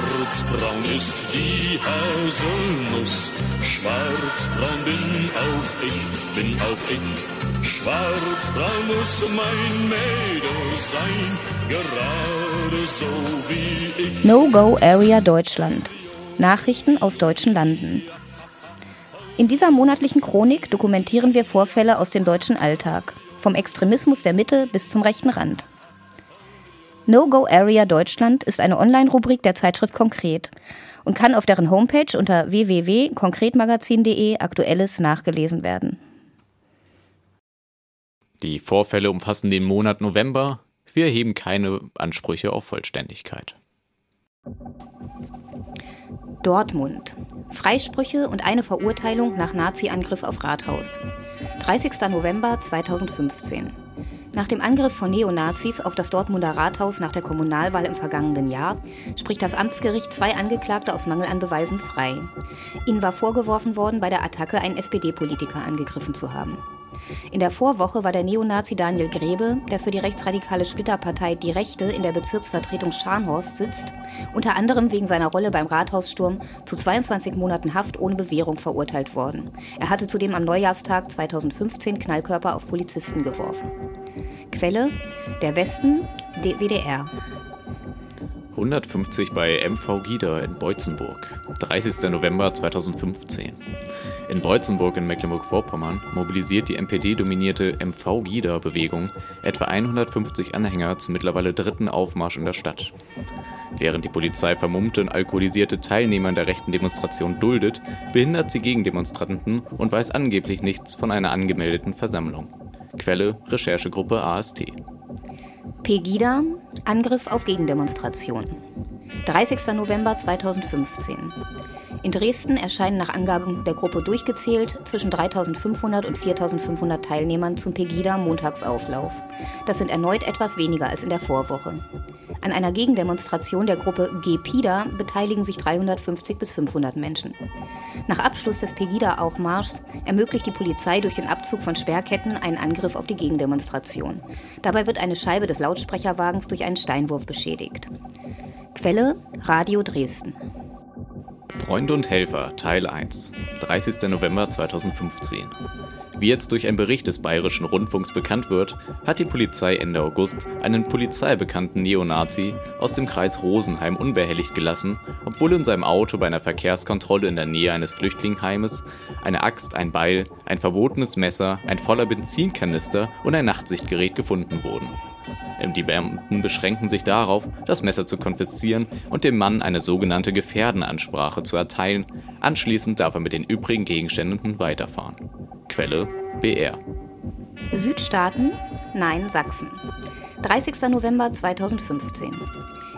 Schwarzbraun ist die Haselnuss. Schwarzbraun bin auch ich, bin auch ich. Schwarzbraun muss mein Mädel sein, gerade so wie ich. No-Go-Area Deutschland. Nachrichten aus deutschen Landen. In dieser monatlichen Chronik dokumentieren wir Vorfälle aus dem deutschen Alltag, vom Extremismus der Mitte bis zum rechten Rand. No-Go Area Deutschland ist eine Online-Rubrik der Zeitschrift Konkret und kann auf deren Homepage unter www.konkretmagazin.de aktuelles nachgelesen werden. Die Vorfälle umfassen den Monat November. Wir erheben keine Ansprüche auf Vollständigkeit. Dortmund. Freisprüche und eine Verurteilung nach Nazi-Angriff auf Rathaus. 30. November 2015. Nach dem Angriff von Neonazis auf das Dortmunder Rathaus nach der Kommunalwahl im vergangenen Jahr spricht das Amtsgericht zwei Angeklagte aus Mangel an Beweisen frei. Ihnen war vorgeworfen worden, bei der Attacke einen SPD-Politiker angegriffen zu haben. In der Vorwoche war der Neonazi Daniel Grebe, der für die rechtsradikale Splitterpartei Die Rechte in der Bezirksvertretung Scharnhorst sitzt, unter anderem wegen seiner Rolle beim Rathaussturm zu 22 Monaten Haft ohne Bewährung verurteilt worden. Er hatte zudem am Neujahrstag 2015 Knallkörper auf Polizisten geworfen. Quelle: Der Westen, WDR. 150 bei MV Gieder in Beutzenburg, 30. November 2015. In Beutzenburg in Mecklenburg-Vorpommern mobilisiert die NPD-dominierte MV Gieder-Bewegung etwa 150 Anhänger zum mittlerweile dritten Aufmarsch in der Stadt. Während die Polizei vermummte und alkoholisierte Teilnehmer der rechten Demonstration duldet, behindert sie Gegendemonstranten und weiß angeblich nichts von einer angemeldeten Versammlung. Quelle Recherchegruppe AST. Pegida, Angriff auf Gegendemonstration. 30. November 2015. In Dresden erscheinen nach Angaben der Gruppe durchgezählt zwischen 3500 und 4500 Teilnehmern zum Pegida-Montagsauflauf. Das sind erneut etwas weniger als in der Vorwoche. An einer Gegendemonstration der Gruppe G-Pida beteiligen sich 350 bis 500 Menschen. Nach Abschluss des Pegida-Aufmarschs ermöglicht die Polizei durch den Abzug von Sperrketten einen Angriff auf die Gegendemonstration. Dabei wird eine Scheibe des Lautsprecherwagens durch einen Steinwurf beschädigt. Quelle Radio Dresden. Freunde und Helfer, Teil 1, 30. November 2015. Wie jetzt durch einen Bericht des Bayerischen Rundfunks bekannt wird, hat die Polizei Ende August einen polizeibekannten Neonazi aus dem Kreis Rosenheim unbehelligt gelassen, obwohl in seinem Auto bei einer Verkehrskontrolle in der Nähe eines Flüchtlingsheimes eine Axt, ein Beil, ein verbotenes Messer, ein voller Benzinkanister und ein Nachtsichtgerät gefunden wurden. Die Beamten beschränken sich darauf, das Messer zu konfiszieren und dem Mann eine sogenannte Gefährdenansprache zu erteilen. Anschließend darf er mit den übrigen Gegenständen weiterfahren. Quelle BR. Südstaaten? Nein, Sachsen. 30. November 2015.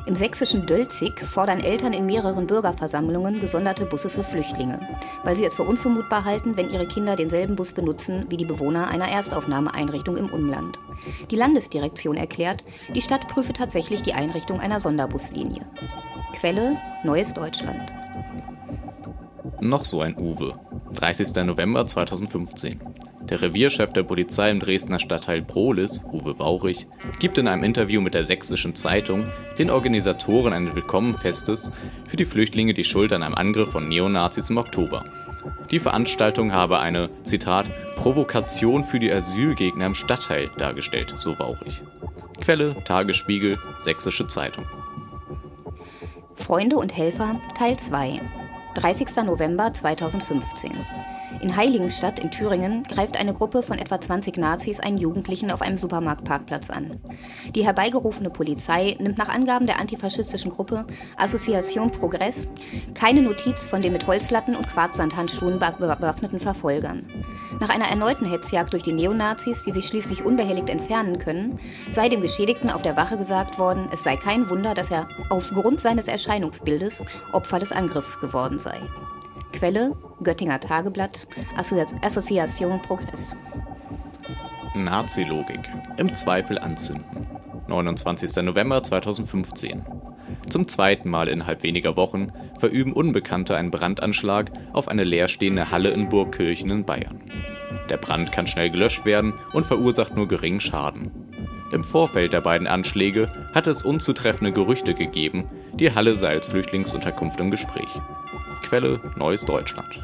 Im sächsischen Dölzig fordern Eltern in mehreren Bürgerversammlungen gesonderte Busse für Flüchtlinge, weil sie es für unzumutbar halten, wenn ihre Kinder denselben Bus benutzen wie die Bewohner einer Erstaufnahmeeinrichtung im Umland. Die Landesdirektion erklärt, die Stadt prüfe tatsächlich die Einrichtung einer Sonderbuslinie. Quelle Neues Deutschland. Noch so ein Uwe. 30. November 2015. Der Revierchef der Polizei im Dresdner Stadtteil Prohlis, Uwe Waurich, gibt in einem Interview mit der Sächsischen Zeitung den Organisatoren eines Willkommenfestes für die Flüchtlinge die Schuld an einem Angriff von Neonazis im Oktober. Die Veranstaltung habe eine, Zitat, Provokation für die Asylgegner im Stadtteil dargestellt, so Waurich. Quelle Tagesspiegel, Sächsische Zeitung. Freunde und Helfer Teil 2 30. November 2015 in Heiligenstadt in Thüringen greift eine Gruppe von etwa 20 Nazis einen Jugendlichen auf einem Supermarktparkplatz an. Die herbeigerufene Polizei nimmt nach Angaben der antifaschistischen Gruppe Association Progress keine Notiz von den mit Holzlatten und Quarzsandhandschuhen bewaffneten Verfolgern. Nach einer erneuten Hetzjagd durch die Neonazis, die sich schließlich unbehelligt entfernen können, sei dem Geschädigten auf der Wache gesagt worden, es sei kein Wunder, dass er aufgrund seines Erscheinungsbildes Opfer des Angriffs geworden sei. Quelle Göttinger Tageblatt, Association Progress. Nazi-Logik. Im Zweifel anzünden. 29. November 2015. Zum zweiten Mal innerhalb weniger Wochen verüben Unbekannte einen Brandanschlag auf eine leerstehende Halle in Burgkirchen in Bayern. Der Brand kann schnell gelöscht werden und verursacht nur geringen Schaden. Im Vorfeld der beiden Anschläge hatte es unzutreffende Gerüchte gegeben, die Halle sei als Flüchtlingsunterkunft im Gespräch. Quelle Neues Deutschland.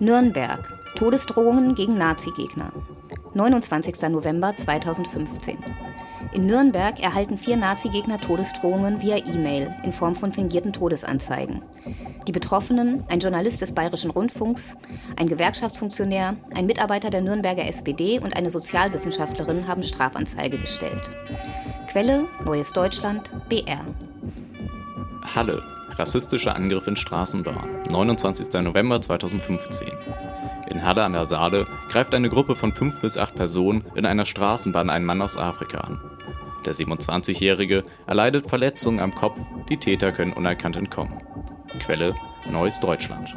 Nürnberg. Todesdrohungen gegen Nazi-Gegner. 29. November 2015. In Nürnberg erhalten vier Nazi-Gegner Todesdrohungen via E-Mail in Form von fingierten Todesanzeigen. Die Betroffenen, ein Journalist des Bayerischen Rundfunks, ein Gewerkschaftsfunktionär, ein Mitarbeiter der Nürnberger SPD und eine Sozialwissenschaftlerin haben Strafanzeige gestellt. Quelle Neues Deutschland, BR. Halle. Rassistischer Angriff in Straßenbahn. 29. November 2015. In Halle an der Saale greift eine Gruppe von fünf bis acht Personen in einer Straßenbahn einen Mann aus Afrika an. Der 27-Jährige erleidet Verletzungen am Kopf, die Täter können unerkannt entkommen. Quelle Neues Deutschland.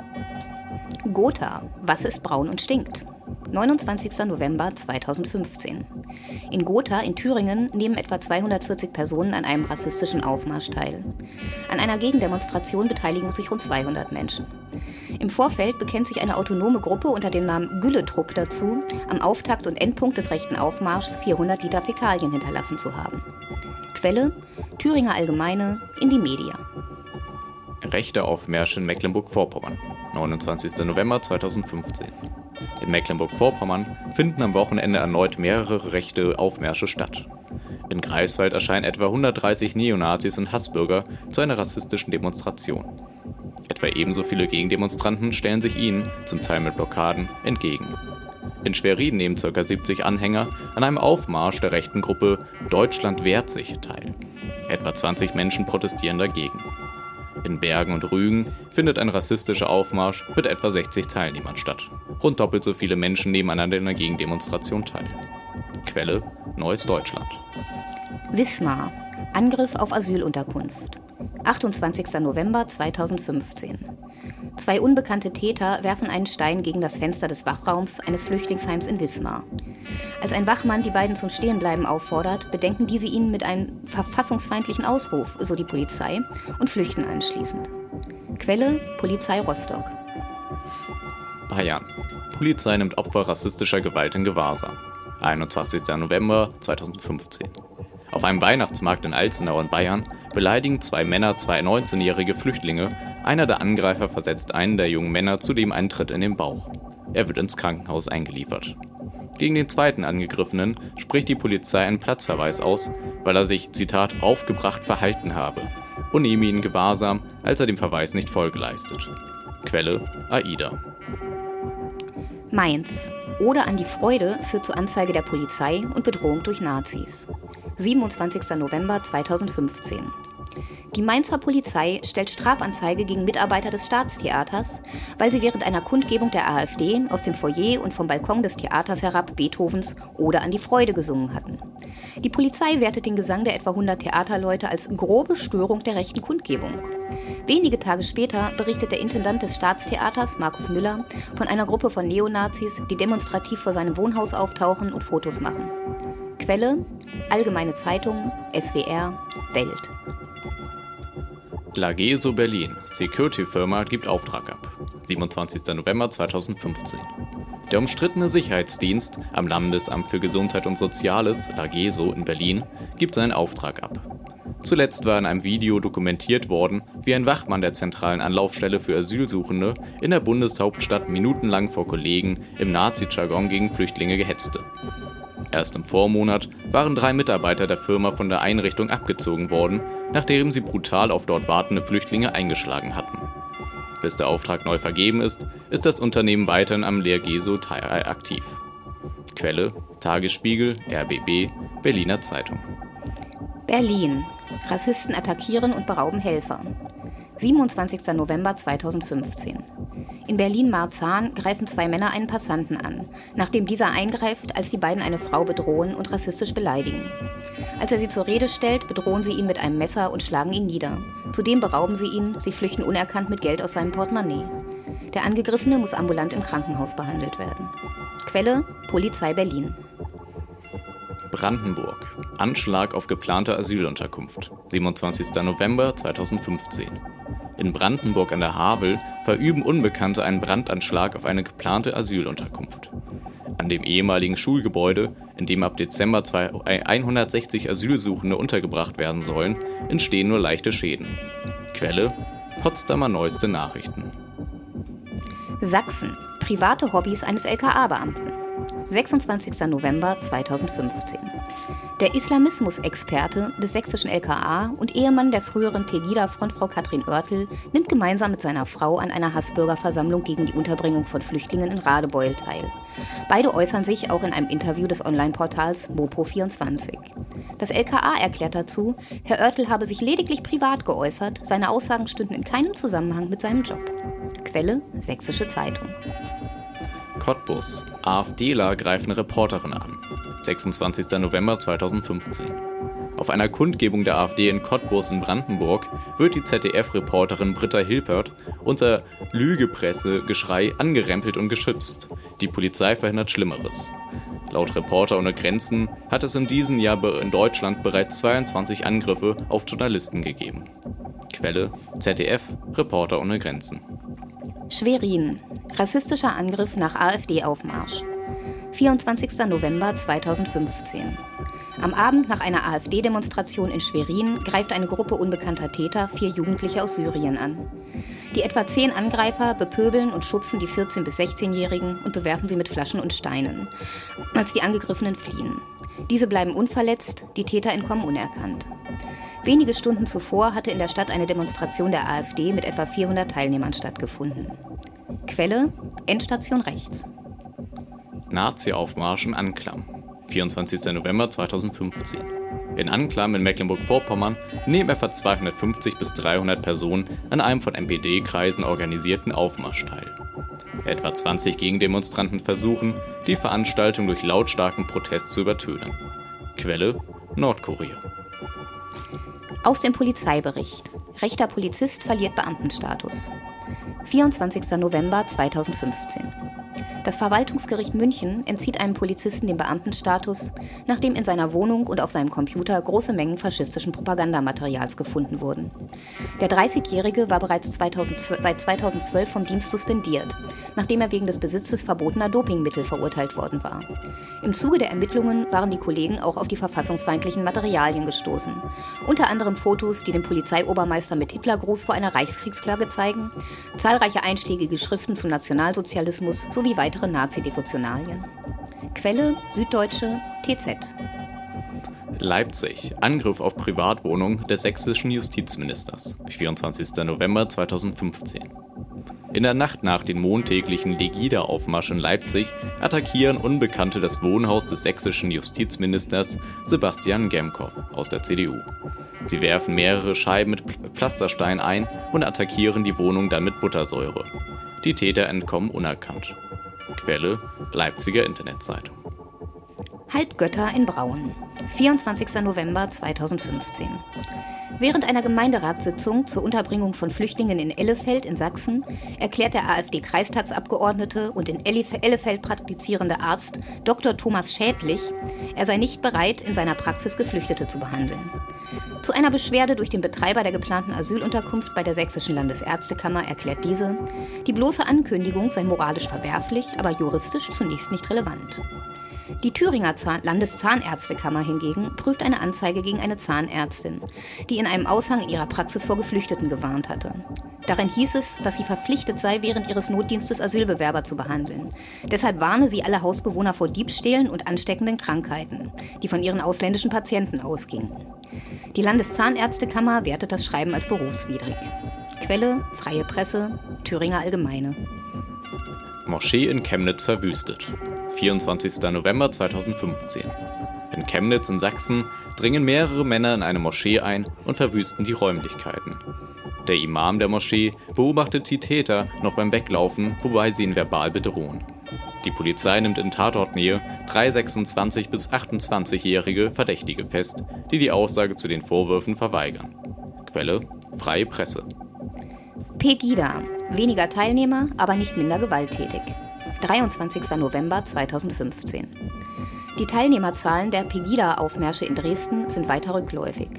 Gotha. Was ist braun und stinkt? 29. November 2015. In Gotha in Thüringen nehmen etwa 240 Personen an einem rassistischen Aufmarsch teil. An einer Gegendemonstration beteiligen sich rund 200 Menschen. Im Vorfeld bekennt sich eine autonome Gruppe unter dem Namen Gülledruck dazu, am Auftakt und Endpunkt des rechten Aufmarschs 400 Liter Fäkalien hinterlassen zu haben. Quelle: Thüringer Allgemeine, in die Media. Rechte Aufmärsche in Mecklenburg-Vorpommern, 29. November 2015. In Mecklenburg-Vorpommern finden am Wochenende erneut mehrere rechte Aufmärsche statt. In Greifswald erscheinen etwa 130 Neonazis und Hassbürger zu einer rassistischen Demonstration. Etwa ebenso viele Gegendemonstranten stellen sich ihnen, zum Teil mit Blockaden, entgegen. In Schwerin nehmen ca. 70 Anhänger an einem Aufmarsch der rechten Gruppe Deutschland wehrt sich teil. Etwa 20 Menschen protestieren dagegen. In Bergen und Rügen findet ein rassistischer Aufmarsch mit etwa 60 Teilnehmern statt. Rund doppelt so viele Menschen nehmen an einer Gegendemonstration teil. Quelle Neues Deutschland. Wismar. Angriff auf Asylunterkunft. 28. November 2015. Zwei unbekannte Täter werfen einen Stein gegen das Fenster des Wachraums eines Flüchtlingsheims in Wismar. Als ein Wachmann die beiden zum Stehenbleiben auffordert, bedenken diese ihn mit einem verfassungsfeindlichen Ausruf, so die Polizei, und flüchten anschließend. Quelle Polizei Rostock. Bayern. Polizei nimmt Opfer rassistischer Gewalt in Gewahrsam. 21. November 2015. Auf einem Weihnachtsmarkt in Alzenau in Bayern beleidigen zwei Männer zwei 19-jährige Flüchtlinge. Einer der Angreifer versetzt einen der jungen Männer zudem einen Tritt in den Bauch. Er wird ins Krankenhaus eingeliefert. Gegen den zweiten Angegriffenen spricht die Polizei einen Platzverweis aus, weil er sich, Zitat, aufgebracht verhalten habe und nehme ihn Gewahrsam, als er dem Verweis nicht Folge leistet. Quelle AIDA. Mainz. Oder an die Freude führt zur Anzeige der Polizei und Bedrohung durch Nazis. 27. November 2015. Die Mainzer Polizei stellt Strafanzeige gegen Mitarbeiter des Staatstheaters, weil sie während einer Kundgebung der AfD aus dem Foyer und vom Balkon des Theaters herab Beethovens Oder an die Freude gesungen hatten. Die Polizei wertet den Gesang der etwa 100 Theaterleute als grobe Störung der rechten Kundgebung. Wenige Tage später berichtet der Intendant des Staatstheaters, Markus Müller, von einer Gruppe von Neonazis, die demonstrativ vor seinem Wohnhaus auftauchen und Fotos machen. Quelle: Allgemeine Zeitung, SWR, Welt. Lageso Berlin, Security-Firma, gibt Auftrag ab. 27. November 2015. Der umstrittene Sicherheitsdienst am Landesamt für Gesundheit und Soziales, Lageso in Berlin, gibt seinen Auftrag ab. Zuletzt war in einem Video dokumentiert worden, wie ein Wachmann der zentralen Anlaufstelle für Asylsuchende in der Bundeshauptstadt minutenlang vor Kollegen im Nazi-Jargon gegen Flüchtlinge gehetzte. Erst im Vormonat waren drei Mitarbeiter der Firma von der Einrichtung abgezogen worden, nachdem sie brutal auf dort wartende Flüchtlinge eingeschlagen hatten. Bis der Auftrag neu vergeben ist, ist das Unternehmen weiterhin am Lehrgeso Teilei aktiv. Quelle Tagesspiegel, RBB, Berliner Zeitung. Berlin. Rassisten attackieren und berauben Helfer. 27. November 2015. In Berlin-Marzahn greifen zwei Männer einen Passanten an, nachdem dieser eingreift, als die beiden eine Frau bedrohen und rassistisch beleidigen. Als er sie zur Rede stellt, bedrohen sie ihn mit einem Messer und schlagen ihn nieder. Zudem berauben sie ihn, sie flüchten unerkannt mit Geld aus seinem Portemonnaie. Der Angegriffene muss ambulant im Krankenhaus behandelt werden. Quelle Polizei Berlin. Brandenburg. Anschlag auf geplante Asylunterkunft. 27. November 2015. In Brandenburg an der Havel verüben Unbekannte einen Brandanschlag auf eine geplante Asylunterkunft. An dem ehemaligen Schulgebäude, in dem ab Dezember 160 Asylsuchende untergebracht werden sollen, entstehen nur leichte Schäden. Quelle: Potsdamer Neueste Nachrichten. Sachsen. Private Hobbys eines LKA-Beamten. 26. November 2015. Der Islamismusexperte des sächsischen LKA und Ehemann der früheren Pegida-Frontfrau Katrin Oertel nimmt gemeinsam mit seiner Frau an einer Hassbürgerversammlung gegen die Unterbringung von Flüchtlingen in Radebeul teil. Beide äußern sich auch in einem Interview des Online-Portals Mopo24. Das LKA erklärt dazu, Herr Oertel habe sich lediglich privat geäußert, seine Aussagen stünden in keinem Zusammenhang mit seinem Job. Quelle Sächsische Zeitung. Cottbus. AfDler greifen Reporterin an. 26. November 2015. Auf einer Kundgebung der AfD in Cottbus in Brandenburg wird die ZDF-Reporterin Britta Hilpert unter Lügepresse-Geschrei angerempelt und geschützt. Die Polizei verhindert Schlimmeres. Laut Reporter ohne Grenzen hat es in diesem Jahr in Deutschland bereits 22 Angriffe auf Journalisten gegeben. Quelle ZDF Reporter ohne Grenzen. Schwerin. Rassistischer Angriff nach AfD-Aufmarsch. 24. November 2015. Am Abend nach einer AfD-Demonstration in Schwerin greift eine Gruppe unbekannter Täter vier Jugendliche aus Syrien an. Die etwa zehn Angreifer bepöbeln und schubsen die 14- bis 16-Jährigen und bewerfen sie mit Flaschen und Steinen, als die Angegriffenen fliehen. Diese bleiben unverletzt, die Täter entkommen unerkannt. Wenige Stunden zuvor hatte in der Stadt eine Demonstration der AfD mit etwa 400 Teilnehmern stattgefunden. Quelle: Endstation rechts. Nazi-Aufmarsch in Anklam. 24. November 2015. In Anklam in Mecklenburg-Vorpommern nehmen etwa 250 bis 300 Personen an einem von NPD-Kreisen organisierten Aufmarsch teil. Etwa 20 Gegendemonstranten versuchen, die Veranstaltung durch lautstarken Protest zu übertönen. Quelle Nordkorea. Aus dem Polizeibericht. Rechter Polizist verliert Beamtenstatus. 24. November 2015. Das Verwaltungsgericht München entzieht einem Polizisten den Beamtenstatus, nachdem in seiner Wohnung und auf seinem Computer große Mengen faschistischen Propagandamaterials gefunden wurden. Der 30-Jährige war bereits 2012, seit 2012 vom Dienst suspendiert, nachdem er wegen des Besitzes verbotener Dopingmittel verurteilt worden war. Im Zuge der Ermittlungen waren die Kollegen auch auf die verfassungsfeindlichen Materialien gestoßen. Unter anderem Fotos, die den Polizeiobermeister mit Hitlergruß vor einer Reichskriegsflagge zeigen, zahlreiche einschlägige Schriften zum Nationalsozialismus sowie weitere weitere Nazi-Devotionalien. Quelle Süddeutsche TZ. Leipzig. Angriff auf Privatwohnung des sächsischen Justizministers. 24. November 2015. In der Nacht nach den montäglichen Legida-Aufmarsch in Leipzig attackieren Unbekannte das Wohnhaus des sächsischen Justizministers Sebastian Gemkow aus der CDU. Sie werfen mehrere Scheiben mit Pflasterstein ein und attackieren die Wohnung dann mit Buttersäure. Die Täter entkommen unerkannt. Quelle Leipziger Internetzeitung. Halbgötter in Braun. 24. November 2015. Während einer Gemeinderatssitzung zur Unterbringung von Flüchtlingen in Ellefeld in Sachsen erklärt der AfD-Kreistagsabgeordnete und in Ellefeld praktizierende Arzt Dr. Thomas Schädlich, er sei nicht bereit, in seiner Praxis Geflüchtete zu behandeln. Zu einer Beschwerde durch den Betreiber der geplanten Asylunterkunft bei der Sächsischen Landesärztekammer erklärt diese, die bloße Ankündigung sei moralisch verwerflich, aber juristisch zunächst nicht relevant. Die Thüringer Zahn Landeszahnärztekammer hingegen prüft eine Anzeige gegen eine Zahnärztin, die in einem Aushang in ihrer Praxis vor Geflüchteten gewarnt hatte. Darin hieß es, dass sie verpflichtet sei, während ihres Notdienstes Asylbewerber zu behandeln. Deshalb warne sie alle Hausbewohner vor Diebstählen und ansteckenden Krankheiten, die von ihren ausländischen Patienten ausgingen. Die Landeszahnärztekammer wertet das Schreiben als berufswidrig. Quelle: Freie Presse, Thüringer Allgemeine. Moschee in Chemnitz verwüstet. 24. November 2015. In Chemnitz in Sachsen dringen mehrere Männer in eine Moschee ein und verwüsten die Räumlichkeiten. Der Imam der Moschee beobachtet die Täter noch beim Weglaufen, wobei sie ihn verbal bedrohen. Die Polizei nimmt in Tatortnähe drei 26- bis 28-jährige Verdächtige fest, die die Aussage zu den Vorwürfen verweigern. Quelle: Freie Presse. Pegida. Weniger Teilnehmer, aber nicht minder gewalttätig. 23. November 2015. Die Teilnehmerzahlen der Pegida-Aufmärsche in Dresden sind weiter rückläufig.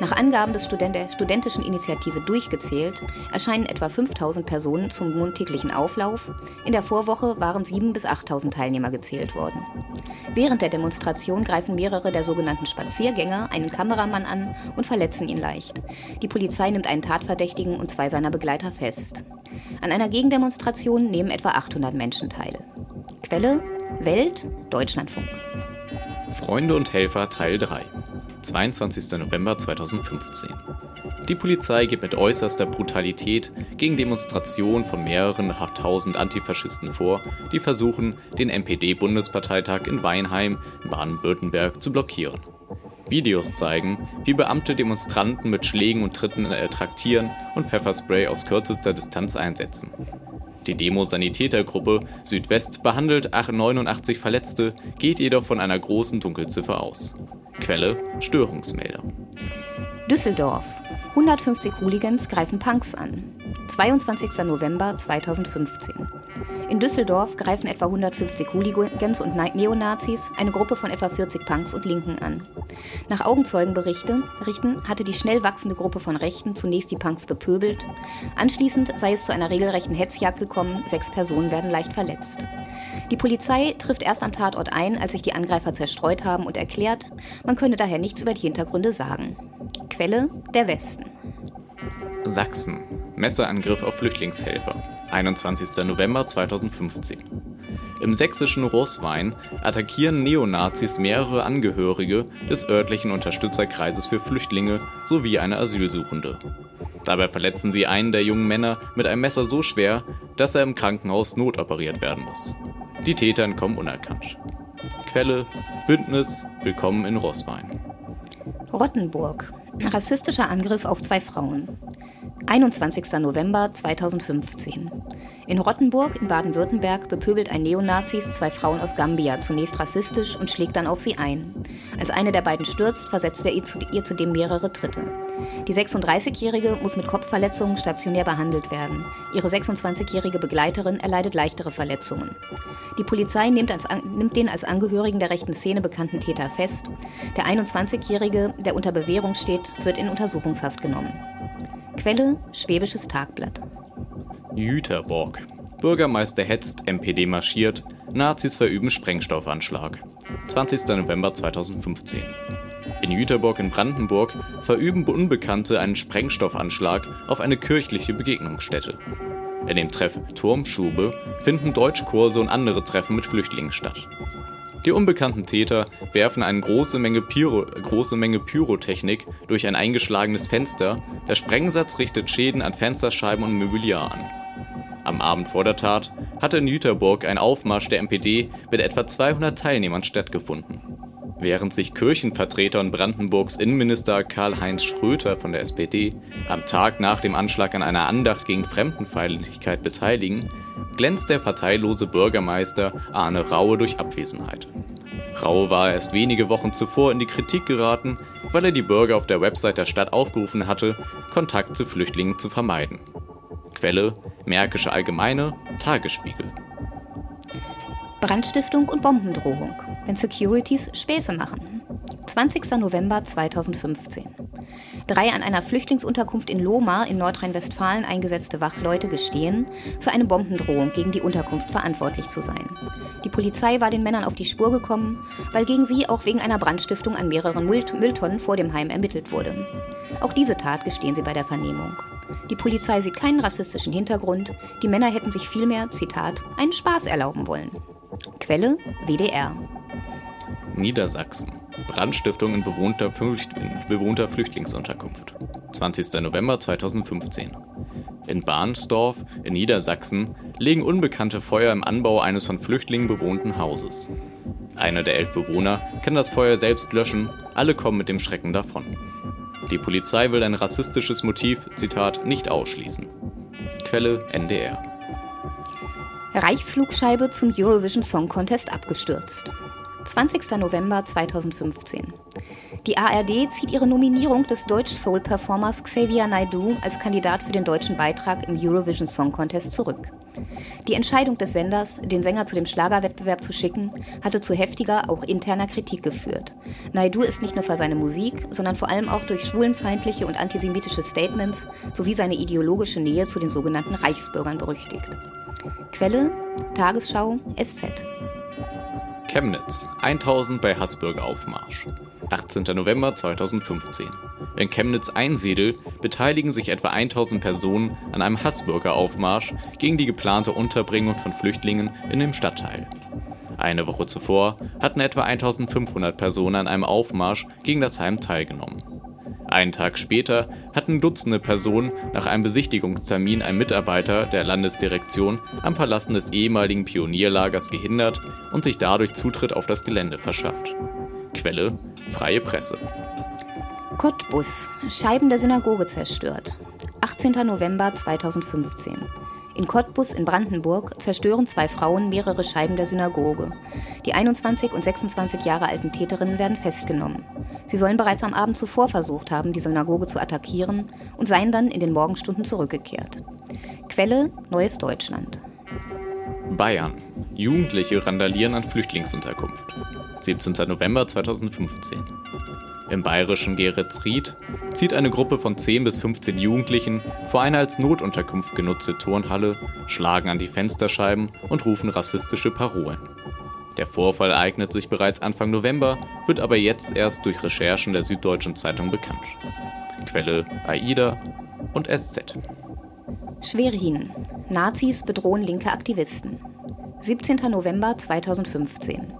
Nach Angaben des Student der studentischen Initiative durchgezählt, erscheinen etwa 5000 Personen zum montäglichen Auflauf. In der Vorwoche waren 7.000 bis 8.000 Teilnehmer gezählt worden. Während der Demonstration greifen mehrere der sogenannten Spaziergänger einen Kameramann an und verletzen ihn leicht. Die Polizei nimmt einen Tatverdächtigen und zwei seiner Begleiter fest. An einer Gegendemonstration nehmen etwa 800 Menschen teil. Quelle Welt, Deutschlandfunk. Freunde und Helfer Teil 3. 22. November 2015. Die Polizei geht mit äußerster Brutalität gegen Demonstrationen von mehreren tausend Antifaschisten vor, die versuchen, den NPD-Bundesparteitag in Weinheim in Baden-Württemberg zu blockieren. Videos zeigen, wie Beamte Demonstranten mit Schlägen und Tritten äh, traktieren und Pfefferspray aus kürzester Distanz einsetzen. Die Demo-Sanitätergruppe Südwest behandelt 89 Verletzte, geht jedoch von einer großen Dunkelziffer aus. Quelle Störungsmelder. Düsseldorf. 150 Hooligans greifen Punks an. 22. November 2015. In Düsseldorf greifen etwa 150 Hooligans und Neonazis eine Gruppe von etwa 40 Punks und Linken an. Nach Augenzeugenberichten hatte die schnell wachsende Gruppe von Rechten zunächst die Punks bepöbelt. Anschließend sei es zu einer regelrechten Hetzjagd gekommen, sechs Personen werden leicht verletzt. Die Polizei trifft erst am Tatort ein, als sich die Angreifer zerstreut haben und erklärt, man könne daher nichts über die Hintergründe sagen. Quelle der Westen. Sachsen. Messerangriff auf Flüchtlingshelfer. 21. November 2015. Im sächsischen Roswein attackieren Neonazis mehrere Angehörige des örtlichen Unterstützerkreises für Flüchtlinge sowie eine Asylsuchende. Dabei verletzen sie einen der jungen Männer mit einem Messer so schwer, dass er im Krankenhaus notoperiert werden muss. Die Täter entkommen unerkannt. Quelle Bündnis Willkommen in Roswein. Rottenburg. Rassistischer Angriff auf zwei Frauen. 21. November 2015. In Rottenburg in Baden-Württemberg bepöbelt ein Neonazis zwei Frauen aus Gambia zunächst rassistisch und schlägt dann auf sie ein. Als eine der beiden stürzt, versetzt er ihr zudem mehrere Tritte. Die 36-Jährige muss mit Kopfverletzungen stationär behandelt werden. Ihre 26-jährige Begleiterin erleidet leichtere Verletzungen. Die Polizei nimmt, als, nimmt den als Angehörigen der rechten Szene bekannten Täter fest. Der 21-jährige, der unter Bewährung steht, wird in Untersuchungshaft genommen. Quelle Schwäbisches Tagblatt. Jüterborg. Bürgermeister hetzt, MPD marschiert, Nazis verüben Sprengstoffanschlag. 20. November 2015. In Jüterborg in Brandenburg verüben Unbekannte einen Sprengstoffanschlag auf eine kirchliche Begegnungsstätte. In dem Treff Turmschube finden Deutschkurse und andere Treffen mit Flüchtlingen statt. Die unbekannten Täter werfen eine große Menge, Pyro, große Menge Pyrotechnik durch ein eingeschlagenes Fenster. Der Sprengsatz richtet Schäden an Fensterscheiben und Mobiliar an. Am Abend vor der Tat hatte in Jüterburg ein Aufmarsch der MPD mit etwa 200 Teilnehmern stattgefunden. Während sich Kirchenvertreter und Brandenburgs Innenminister Karl-Heinz Schröter von der SPD am Tag nach dem Anschlag an einer Andacht gegen Fremdenfeindlichkeit beteiligen, glänzt der parteilose Bürgermeister Arne Raue durch Abwesenheit. Raue war erst wenige Wochen zuvor in die Kritik geraten, weil er die Bürger auf der Website der Stadt aufgerufen hatte, Kontakt zu Flüchtlingen zu vermeiden. Quelle Märkische Allgemeine, Tagesspiegel. Brandstiftung und Bombendrohung, wenn Securities Späße machen. 20. November 2015. Drei an einer Flüchtlingsunterkunft in Lohmar in Nordrhein-Westfalen eingesetzte Wachleute gestehen, für eine Bombendrohung gegen die Unterkunft verantwortlich zu sein. Die Polizei war den Männern auf die Spur gekommen, weil gegen sie auch wegen einer Brandstiftung an mehreren Mülltonnen vor dem Heim ermittelt wurde. Auch diese Tat gestehen sie bei der Vernehmung. Die Polizei sieht keinen rassistischen Hintergrund, die Männer hätten sich vielmehr, Zitat, einen Spaß erlauben wollen. Quelle WDR. Niedersachsen. Brandstiftung in bewohnter, Flücht bewohnter Flüchtlingsunterkunft. 20. November 2015. In Bahnsdorf in Niedersachsen legen Unbekannte Feuer im Anbau eines von Flüchtlingen bewohnten Hauses. Einer der elf Bewohner kann das Feuer selbst löschen, alle kommen mit dem Schrecken davon. Die Polizei will ein rassistisches Motiv, Zitat, nicht ausschließen. Quelle NDR. Reichsflugscheibe zum Eurovision Song Contest abgestürzt. 20. November 2015. Die ARD zieht ihre Nominierung des Deutsch-Soul-Performers Xavier Naidoo als Kandidat für den deutschen Beitrag im Eurovision Song Contest zurück. Die Entscheidung des Senders, den Sänger zu dem Schlagerwettbewerb zu schicken, hatte zu heftiger, auch interner Kritik geführt. Naidu ist nicht nur für seine Musik, sondern vor allem auch durch schwulenfeindliche und antisemitische Statements sowie seine ideologische Nähe zu den sogenannten Reichsbürgern berüchtigt. Quelle Tagesschau SZ Chemnitz 1000 bei Hassbürger Aufmarsch 18. November 2015 in Chemnitz-Einsiedel beteiligen sich etwa 1000 Personen an einem Hassbürgeraufmarsch gegen die geplante Unterbringung von Flüchtlingen in dem Stadtteil. Eine Woche zuvor hatten etwa 1500 Personen an einem Aufmarsch gegen das Heim teilgenommen. Einen Tag später hatten Dutzende Personen nach einem Besichtigungstermin einen Mitarbeiter der Landesdirektion am Verlassen des ehemaligen Pionierlagers gehindert und sich dadurch Zutritt auf das Gelände verschafft. Quelle: Freie Presse. Cottbus. Scheiben der Synagoge zerstört. 18. November 2015. In Cottbus in Brandenburg zerstören zwei Frauen mehrere Scheiben der Synagoge. Die 21 und 26 Jahre alten Täterinnen werden festgenommen. Sie sollen bereits am Abend zuvor versucht haben, die Synagoge zu attackieren und seien dann in den Morgenstunden zurückgekehrt. Quelle Neues Deutschland. Bayern. Jugendliche randalieren an Flüchtlingsunterkunft. 17. November 2015. Im bayerischen Geretsried zieht eine Gruppe von 10 bis 15 Jugendlichen vor eine als Notunterkunft genutzte Turnhalle, schlagen an die Fensterscheiben und rufen rassistische Parolen. Der Vorfall ereignet sich bereits Anfang November, wird aber jetzt erst durch Recherchen der Süddeutschen Zeitung bekannt. Quelle AIDA und SZ. Schwerin. Nazis bedrohen linke Aktivisten. 17. November 2015.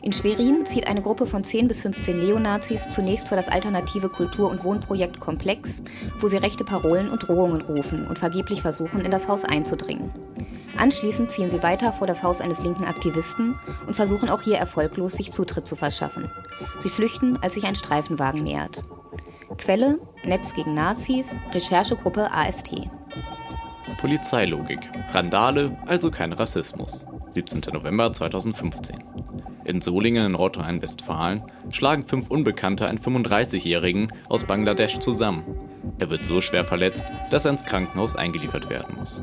In Schwerin zieht eine Gruppe von 10 bis 15 Neonazis zunächst vor das alternative Kultur- und Wohnprojekt Komplex, wo sie rechte Parolen und Drohungen rufen und vergeblich versuchen, in das Haus einzudringen. Anschließend ziehen sie weiter vor das Haus eines linken Aktivisten und versuchen auch hier erfolglos, sich Zutritt zu verschaffen. Sie flüchten, als sich ein Streifenwagen nähert. Quelle: Netz gegen Nazis, Recherchegruppe AST. Polizeilogik. Randale, also kein Rassismus. 17. November 2015. In Solingen in Nordrhein-Westfalen schlagen fünf Unbekannte einen 35-Jährigen aus Bangladesch zusammen. Er wird so schwer verletzt, dass er ins Krankenhaus eingeliefert werden muss.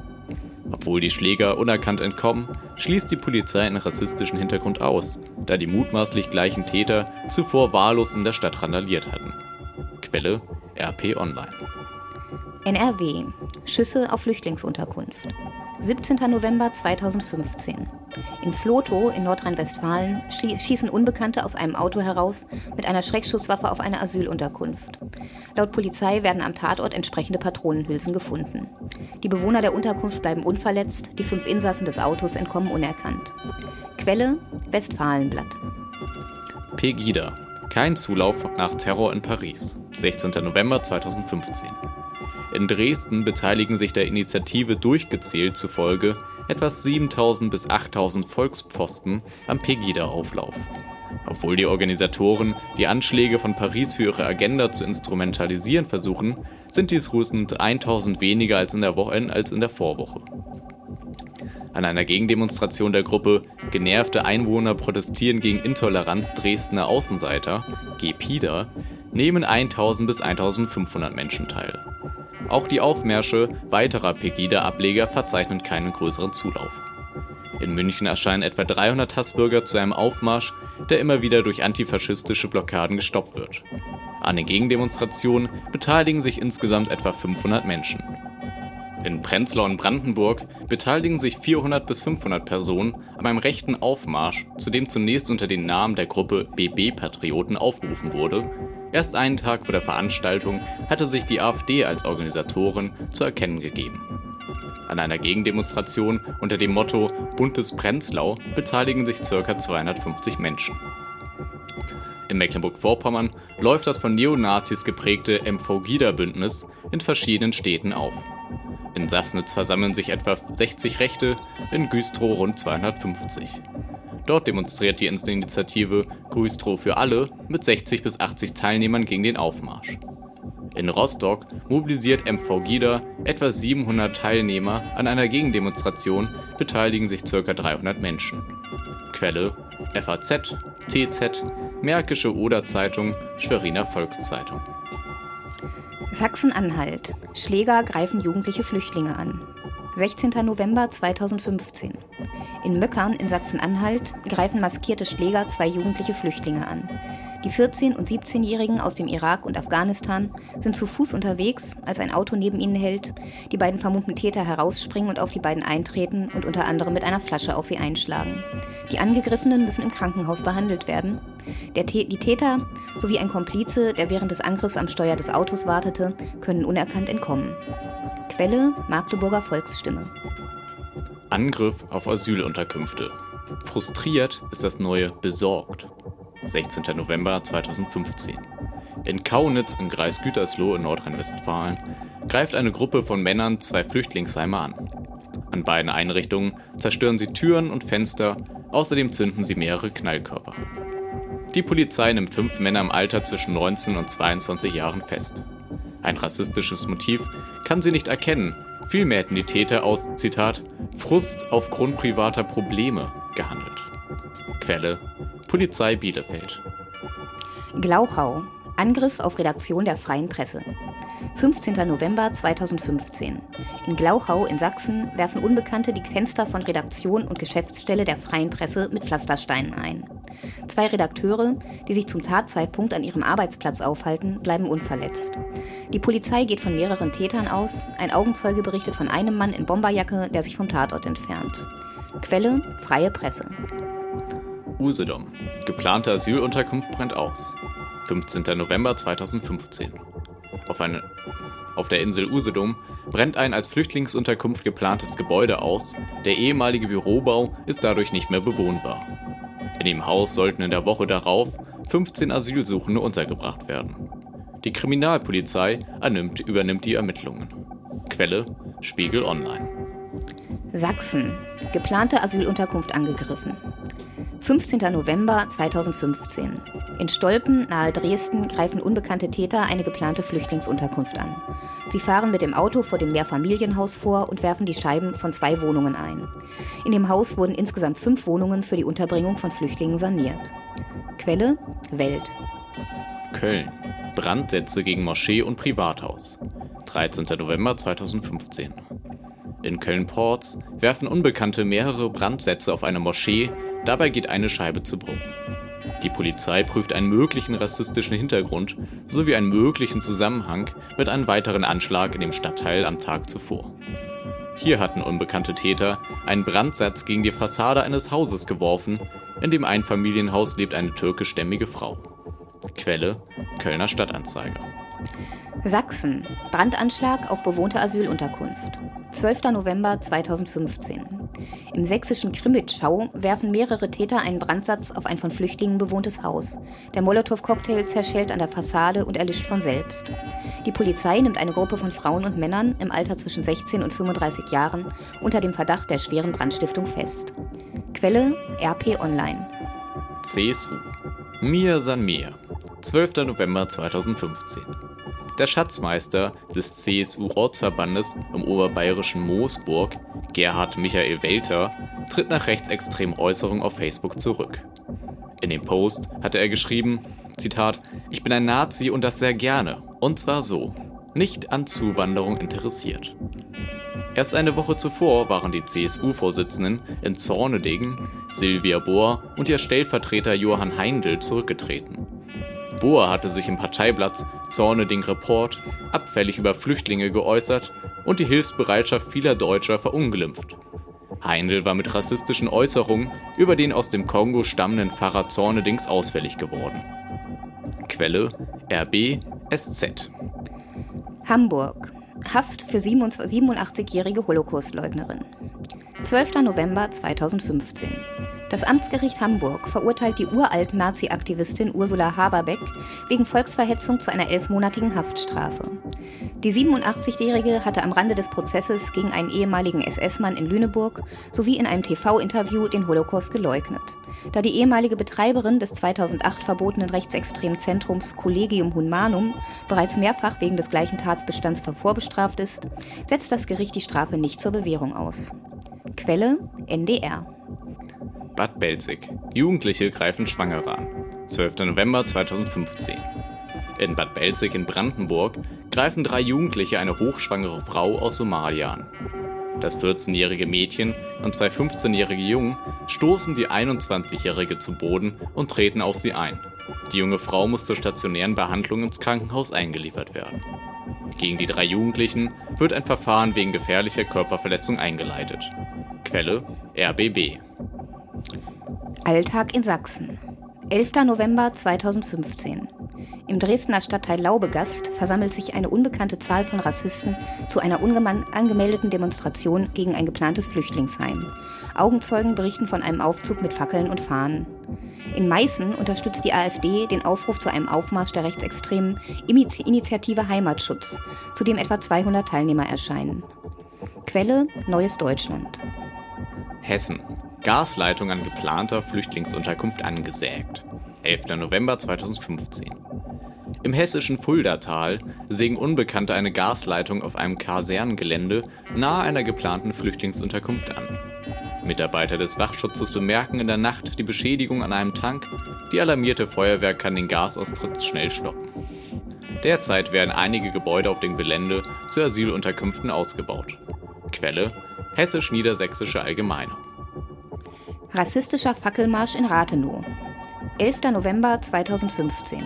Obwohl die Schläger unerkannt entkommen, schließt die Polizei einen rassistischen Hintergrund aus, da die mutmaßlich gleichen Täter zuvor wahllos in der Stadt randaliert hatten. Quelle RP Online. NRW. Schüsse auf Flüchtlingsunterkunft. 17. November 2015. In Flotow in Nordrhein-Westfalen schießen Unbekannte aus einem Auto heraus mit einer Schreckschusswaffe auf eine Asylunterkunft. Laut Polizei werden am Tatort entsprechende Patronenhülsen gefunden. Die Bewohner der Unterkunft bleiben unverletzt, die fünf Insassen des Autos entkommen unerkannt. Quelle Westfalenblatt. Pegida. Kein Zulauf nach Terror in Paris. 16. November 2015. In Dresden beteiligen sich der Initiative Durchgezählt zufolge etwa 7000 bis 8000 Volkspfosten am Pegida-Auflauf. Obwohl die Organisatoren die Anschläge von Paris für ihre Agenda zu instrumentalisieren versuchen, sind dies rund 1000 weniger als in der, Woche, als in der Vorwoche. An einer Gegendemonstration der Gruppe Genervte Einwohner protestieren gegen Intoleranz Dresdner Außenseiter, GPIDA, nehmen 1000 bis 1500 Menschen teil. Auch die Aufmärsche weiterer Pegida-Ableger verzeichnen keinen größeren Zulauf. In München erscheinen etwa 300 Hassbürger zu einem Aufmarsch, der immer wieder durch antifaschistische Blockaden gestoppt wird. An den Gegendemonstrationen beteiligen sich insgesamt etwa 500 Menschen. In Prenzlau und Brandenburg beteiligen sich 400 bis 500 Personen an einem rechten Aufmarsch, zu dem zunächst unter dem Namen der Gruppe BB-Patrioten aufgerufen wurde, Erst einen Tag vor der Veranstaltung hatte sich die AfD als Organisatorin zu erkennen gegeben. An einer Gegendemonstration unter dem Motto Buntes Prenzlau beteiligen sich ca. 250 Menschen. In Mecklenburg-Vorpommern läuft das von Neonazis geprägte MV-Gida-Bündnis in verschiedenen Städten auf. In Sassnitz versammeln sich etwa 60 Rechte, in Güstrow rund 250. Dort demonstriert die Initiative Grüstrow für alle mit 60 bis 80 Teilnehmern gegen den Aufmarsch. In Rostock mobilisiert MV Gida etwa 700 Teilnehmer an einer Gegendemonstration, beteiligen sich ca. 300 Menschen. Quelle FAZ, TZ, Märkische Oder Zeitung, Schweriner Volkszeitung. Sachsen-Anhalt. Schläger greifen jugendliche Flüchtlinge an. 16. November 2015. In Möckern in Sachsen-Anhalt greifen maskierte Schläger zwei jugendliche Flüchtlinge an. Die 14- und 17-Jährigen aus dem Irak und Afghanistan sind zu Fuß unterwegs, als ein Auto neben ihnen hält. Die beiden vermummten Täter herausspringen und auf die beiden eintreten und unter anderem mit einer Flasche auf sie einschlagen. Die Angegriffenen müssen im Krankenhaus behandelt werden. Der die Täter sowie ein Komplize, der während des Angriffs am Steuer des Autos wartete, können unerkannt entkommen. Quelle Magdeburger Volksstimme. Angriff auf Asylunterkünfte. Frustriert ist das neue besorgt. 16. November 2015. In Kaunitz im Kreis Gütersloh in Nordrhein-Westfalen greift eine Gruppe von Männern zwei Flüchtlingsheime an. An beiden Einrichtungen zerstören sie Türen und Fenster, außerdem zünden sie mehrere Knallkörper. Die Polizei nimmt fünf Männer im Alter zwischen 19 und 22 Jahren fest. Ein rassistisches Motiv kann sie nicht erkennen, vielmehr hätten die Täter aus, Zitat, Frust aufgrund privater Probleme gehandelt. Quelle Polizei Bielefeld. Glauchau. Angriff auf Redaktion der Freien Presse. 15. November 2015. In Glauchau in Sachsen werfen Unbekannte die Fenster von Redaktion und Geschäftsstelle der Freien Presse mit Pflastersteinen ein. Zwei Redakteure, die sich zum Tatzeitpunkt an ihrem Arbeitsplatz aufhalten, bleiben unverletzt. Die Polizei geht von mehreren Tätern aus. Ein Augenzeuge berichtet von einem Mann in Bomberjacke, der sich vom Tatort entfernt. Quelle: Freie Presse. Usedom. Geplante Asylunterkunft brennt aus. 15. November 2015. Auf, eine, auf der Insel Usedom brennt ein als Flüchtlingsunterkunft geplantes Gebäude aus. Der ehemalige Bürobau ist dadurch nicht mehr bewohnbar. In dem Haus sollten in der Woche darauf 15 Asylsuchende untergebracht werden. Die Kriminalpolizei annimmt, übernimmt die Ermittlungen. Quelle Spiegel Online. Sachsen. Geplante Asylunterkunft angegriffen. 15. November 2015. In Stolpen nahe Dresden greifen unbekannte Täter eine geplante Flüchtlingsunterkunft an. Sie fahren mit dem Auto vor dem Mehrfamilienhaus vor und werfen die Scheiben von zwei Wohnungen ein. In dem Haus wurden insgesamt fünf Wohnungen für die Unterbringung von Flüchtlingen saniert. Quelle Welt. Köln. Brandsätze gegen Moschee und Privathaus. 13. November 2015. In Köln-Porz werfen Unbekannte mehrere Brandsätze auf eine Moschee, dabei geht eine Scheibe zu Bruch. Die Polizei prüft einen möglichen rassistischen Hintergrund sowie einen möglichen Zusammenhang mit einem weiteren Anschlag in dem Stadtteil am Tag zuvor. Hier hatten unbekannte Täter einen Brandsatz gegen die Fassade eines Hauses geworfen, in dem Einfamilienhaus lebt eine türkischstämmige Frau. Quelle Kölner Stadtanzeiger. Sachsen. Brandanschlag auf bewohnte Asylunterkunft. 12. November 2015. Im sächsischen Krimitschau werfen mehrere Täter einen Brandsatz auf ein von Flüchtlingen bewohntes Haus. Der Molotow-Cocktail zerschellt an der Fassade und erlischt von selbst. Die Polizei nimmt eine Gruppe von Frauen und Männern im Alter zwischen 16 und 35 Jahren unter dem Verdacht der schweren Brandstiftung fest. Quelle RP Online. CSU. Mir san mir. 12. November 2015. Der Schatzmeister des CSU-Ortsverbandes im oberbayerischen Moosburg, Gerhard Michael Welter, tritt nach rechtsextremen Äußerungen auf Facebook zurück. In dem Post hatte er geschrieben, Zitat, ich bin ein Nazi und das sehr gerne. Und zwar so. Nicht an Zuwanderung interessiert. Erst eine Woche zuvor waren die CSU-Vorsitzenden in Zornedegen, Silvia Bohr und ihr Stellvertreter Johann Heindl zurückgetreten. Bohr hatte sich im Parteiblatt Zorneding Report abfällig über Flüchtlinge geäußert und die Hilfsbereitschaft vieler Deutscher verunglimpft. Heindl war mit rassistischen Äußerungen über den aus dem Kongo stammenden Pfarrer Zornedings ausfällig geworden. Quelle RB SZ Hamburg. Haft für 87-jährige Holocaustleugnerin. 12. November 2015. Das Amtsgericht Hamburg verurteilt die uralt Nazi-Aktivistin Ursula Haverbeck wegen Volksverhetzung zu einer elfmonatigen Haftstrafe. Die 87-Jährige hatte am Rande des Prozesses gegen einen ehemaligen SS-Mann in Lüneburg sowie in einem TV-Interview den Holocaust geleugnet. Da die ehemalige Betreiberin des 2008 verbotenen rechtsextremen Zentrums Collegium Humanum bereits mehrfach wegen des gleichen Tatbestands vorbestraft ist, setzt das Gericht die Strafe nicht zur Bewährung aus. Quelle NDR Bad Belzig. Jugendliche greifen Schwangere an. 12. November 2015. In Bad Belzig in Brandenburg greifen drei Jugendliche eine hochschwangere Frau aus Somalia an. Das 14-jährige Mädchen und zwei 15-jährige Jungen stoßen die 21-jährige zu Boden und treten auf sie ein. Die junge Frau muss zur stationären Behandlung ins Krankenhaus eingeliefert werden. Gegen die drei Jugendlichen wird ein Verfahren wegen gefährlicher Körperverletzung eingeleitet. Quelle RBB. Alltag in Sachsen. 11. November 2015. Im Dresdner Stadtteil Laubegast versammelt sich eine unbekannte Zahl von Rassisten zu einer angemeldeten Demonstration gegen ein geplantes Flüchtlingsheim. Augenzeugen berichten von einem Aufzug mit Fackeln und Fahnen. In Meißen unterstützt die AfD den Aufruf zu einem Aufmarsch der rechtsextremen Initiative Heimatschutz, zu dem etwa 200 Teilnehmer erscheinen. Quelle Neues Deutschland. Hessen. Gasleitung an geplanter Flüchtlingsunterkunft angesägt. 11. November 2015. Im hessischen Fuldatal sägen Unbekannte eine Gasleitung auf einem Kasernengelände nahe einer geplanten Flüchtlingsunterkunft an. Mitarbeiter des Wachschutzes bemerken in der Nacht die Beschädigung an einem Tank. Die alarmierte Feuerwehr kann den Gasaustritt schnell stoppen. Derzeit werden einige Gebäude auf dem Gelände zu Asylunterkünften ausgebaut. Quelle Hessisch-Niedersächsische Allgemeine. Rassistischer Fackelmarsch in Rathenow. 11. November 2015.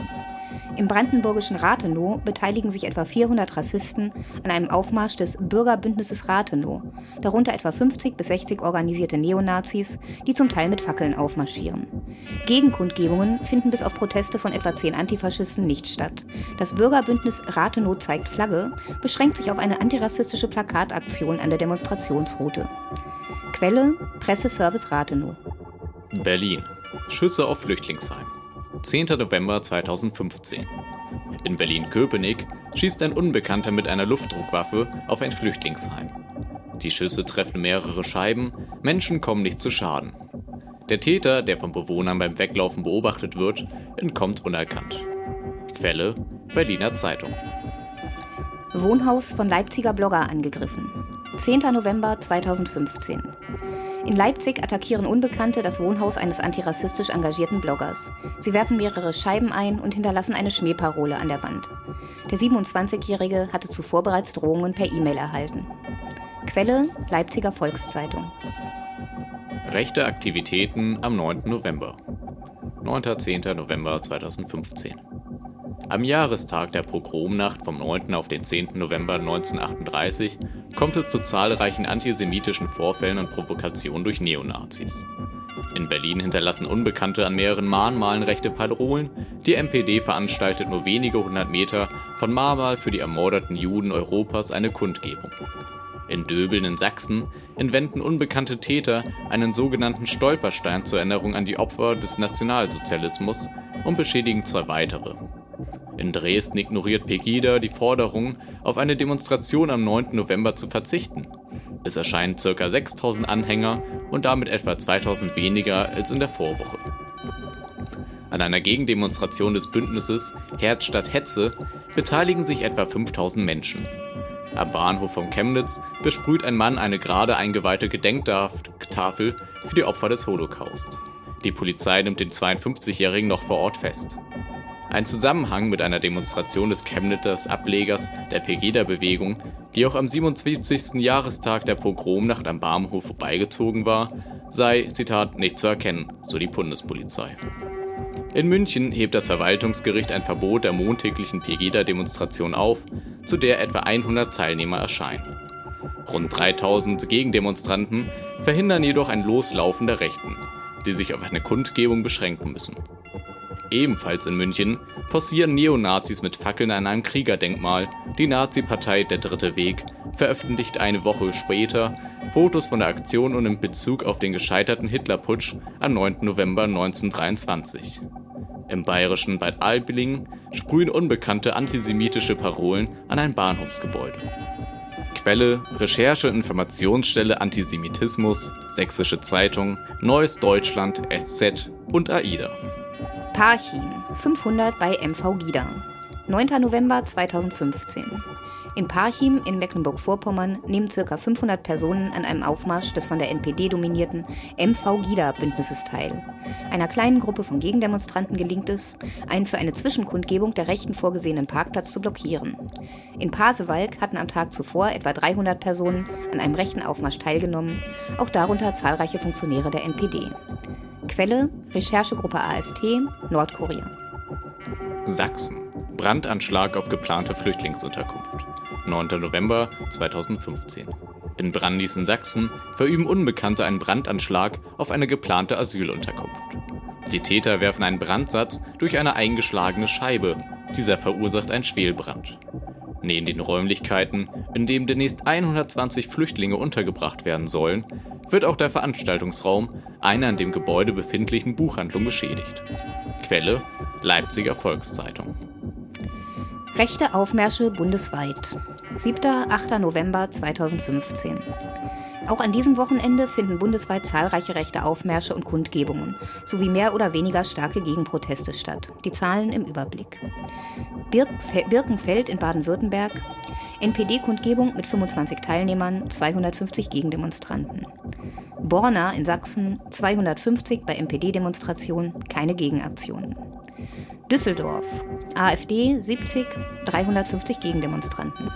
Im brandenburgischen Rathenow beteiligen sich etwa 400 Rassisten an einem Aufmarsch des Bürgerbündnisses Rathenow, darunter etwa 50 bis 60 organisierte Neonazis, die zum Teil mit Fackeln aufmarschieren. Gegenkundgebungen finden bis auf Proteste von etwa 10 Antifaschisten nicht statt. Das Bürgerbündnis Rathenow zeigt Flagge beschränkt sich auf eine antirassistische Plakataktion an der Demonstrationsroute. Quelle Presseservice Rathenow. Berlin. Schüsse auf Flüchtlingsheim. 10. November 2015. In Berlin-Köpenick schießt ein Unbekannter mit einer Luftdruckwaffe auf ein Flüchtlingsheim. Die Schüsse treffen mehrere Scheiben, Menschen kommen nicht zu Schaden. Der Täter, der von Bewohnern beim Weglaufen beobachtet wird, entkommt unerkannt. Quelle Berliner Zeitung. Wohnhaus von Leipziger Blogger angegriffen. 10. November 2015. In Leipzig attackieren Unbekannte das Wohnhaus eines antirassistisch engagierten Bloggers. Sie werfen mehrere Scheiben ein und hinterlassen eine Schmähparole an der Wand. Der 27-Jährige hatte zuvor bereits Drohungen per E-Mail erhalten. Quelle Leipziger Volkszeitung. Rechte Aktivitäten am 9. November. 9. 10. November 2015. Am Jahrestag der Pogromnacht vom 9. auf den 10. November 1938 kommt es zu zahlreichen antisemitischen Vorfällen und Provokationen durch Neonazis. In Berlin hinterlassen Unbekannte an mehreren Mahnmalen rechte Parolen, die MPD veranstaltet nur wenige hundert Meter von Mahnmal für die ermordeten Juden Europas eine Kundgebung. In Döbeln in Sachsen entwenden unbekannte Täter einen sogenannten Stolperstein zur Erinnerung an die Opfer des Nationalsozialismus und beschädigen zwei weitere. In Dresden ignoriert Pegida die Forderung, auf eine Demonstration am 9. November zu verzichten. Es erscheinen ca. 6000 Anhänger und damit etwa 2000 weniger als in der Vorwoche. An einer Gegendemonstration des Bündnisses Herz statt Hetze beteiligen sich etwa 5000 Menschen. Am Bahnhof von Chemnitz besprüht ein Mann eine gerade eingeweihte Gedenktafel für die Opfer des Holocaust. Die Polizei nimmt den 52-Jährigen noch vor Ort fest. Ein Zusammenhang mit einer Demonstration des Chemnitzers Ablegers der Pegida-Bewegung, die auch am 77. Jahrestag der Pogromnacht am Bahnhof vorbeigezogen war, sei, Zitat, nicht zu erkennen, so die Bundespolizei. In München hebt das Verwaltungsgericht ein Verbot der montäglichen Pegida-Demonstration auf, zu der etwa 100 Teilnehmer erscheinen. Rund 3000 Gegendemonstranten verhindern jedoch ein Loslaufen der Rechten, die sich auf eine Kundgebung beschränken müssen. Ebenfalls in München posieren Neonazis mit Fackeln an einem Kriegerdenkmal. Die Nazi-Partei Der Dritte Weg veröffentlicht eine Woche später Fotos von der Aktion und in Bezug auf den gescheiterten Hitlerputsch am 9. November 1923. Im bayerischen Bad Aibling sprühen unbekannte antisemitische Parolen an ein Bahnhofsgebäude. Quelle Recherche Informationsstelle Antisemitismus, Sächsische Zeitung, Neues Deutschland, SZ und AIDA. Parchim, 500 bei MV Gida. 9. November 2015. In Parchim in Mecklenburg-Vorpommern nehmen ca. 500 Personen an einem Aufmarsch des von der NPD dominierten MV-GIDA-Bündnisses teil. Einer kleinen Gruppe von Gegendemonstranten gelingt es, einen für eine Zwischenkundgebung der Rechten vorgesehenen Parkplatz zu blockieren. In Pasewalk hatten am Tag zuvor etwa 300 Personen an einem rechten Aufmarsch teilgenommen, auch darunter zahlreiche Funktionäre der NPD. Quelle: Recherchegruppe AST, Nordkorea. Sachsen. Brandanschlag auf geplante Flüchtlingsunterkunft. 9. November 2015. In Brandis in Sachsen verüben Unbekannte einen Brandanschlag auf eine geplante Asylunterkunft. Die Täter werfen einen Brandsatz durch eine eingeschlagene Scheibe. Dieser verursacht einen Schwelbrand. Neben den Räumlichkeiten, in denen demnächst 120 Flüchtlinge untergebracht werden sollen, wird auch der Veranstaltungsraum einer in dem Gebäude befindlichen Buchhandlung beschädigt. Quelle Leipziger Volkszeitung. Rechte Aufmärsche bundesweit. 7. 8. November 2015. Auch an diesem Wochenende finden bundesweit zahlreiche rechte Aufmärsche und Kundgebungen sowie mehr oder weniger starke Gegenproteste statt. Die Zahlen im Überblick. Birkenfeld in Baden-Württemberg. NPD-Kundgebung mit 25 Teilnehmern, 250 Gegendemonstranten. Borna in Sachsen, 250 bei NPD-Demonstrationen, keine Gegenaktionen. Düsseldorf, AfD 70, 350 Gegendemonstranten.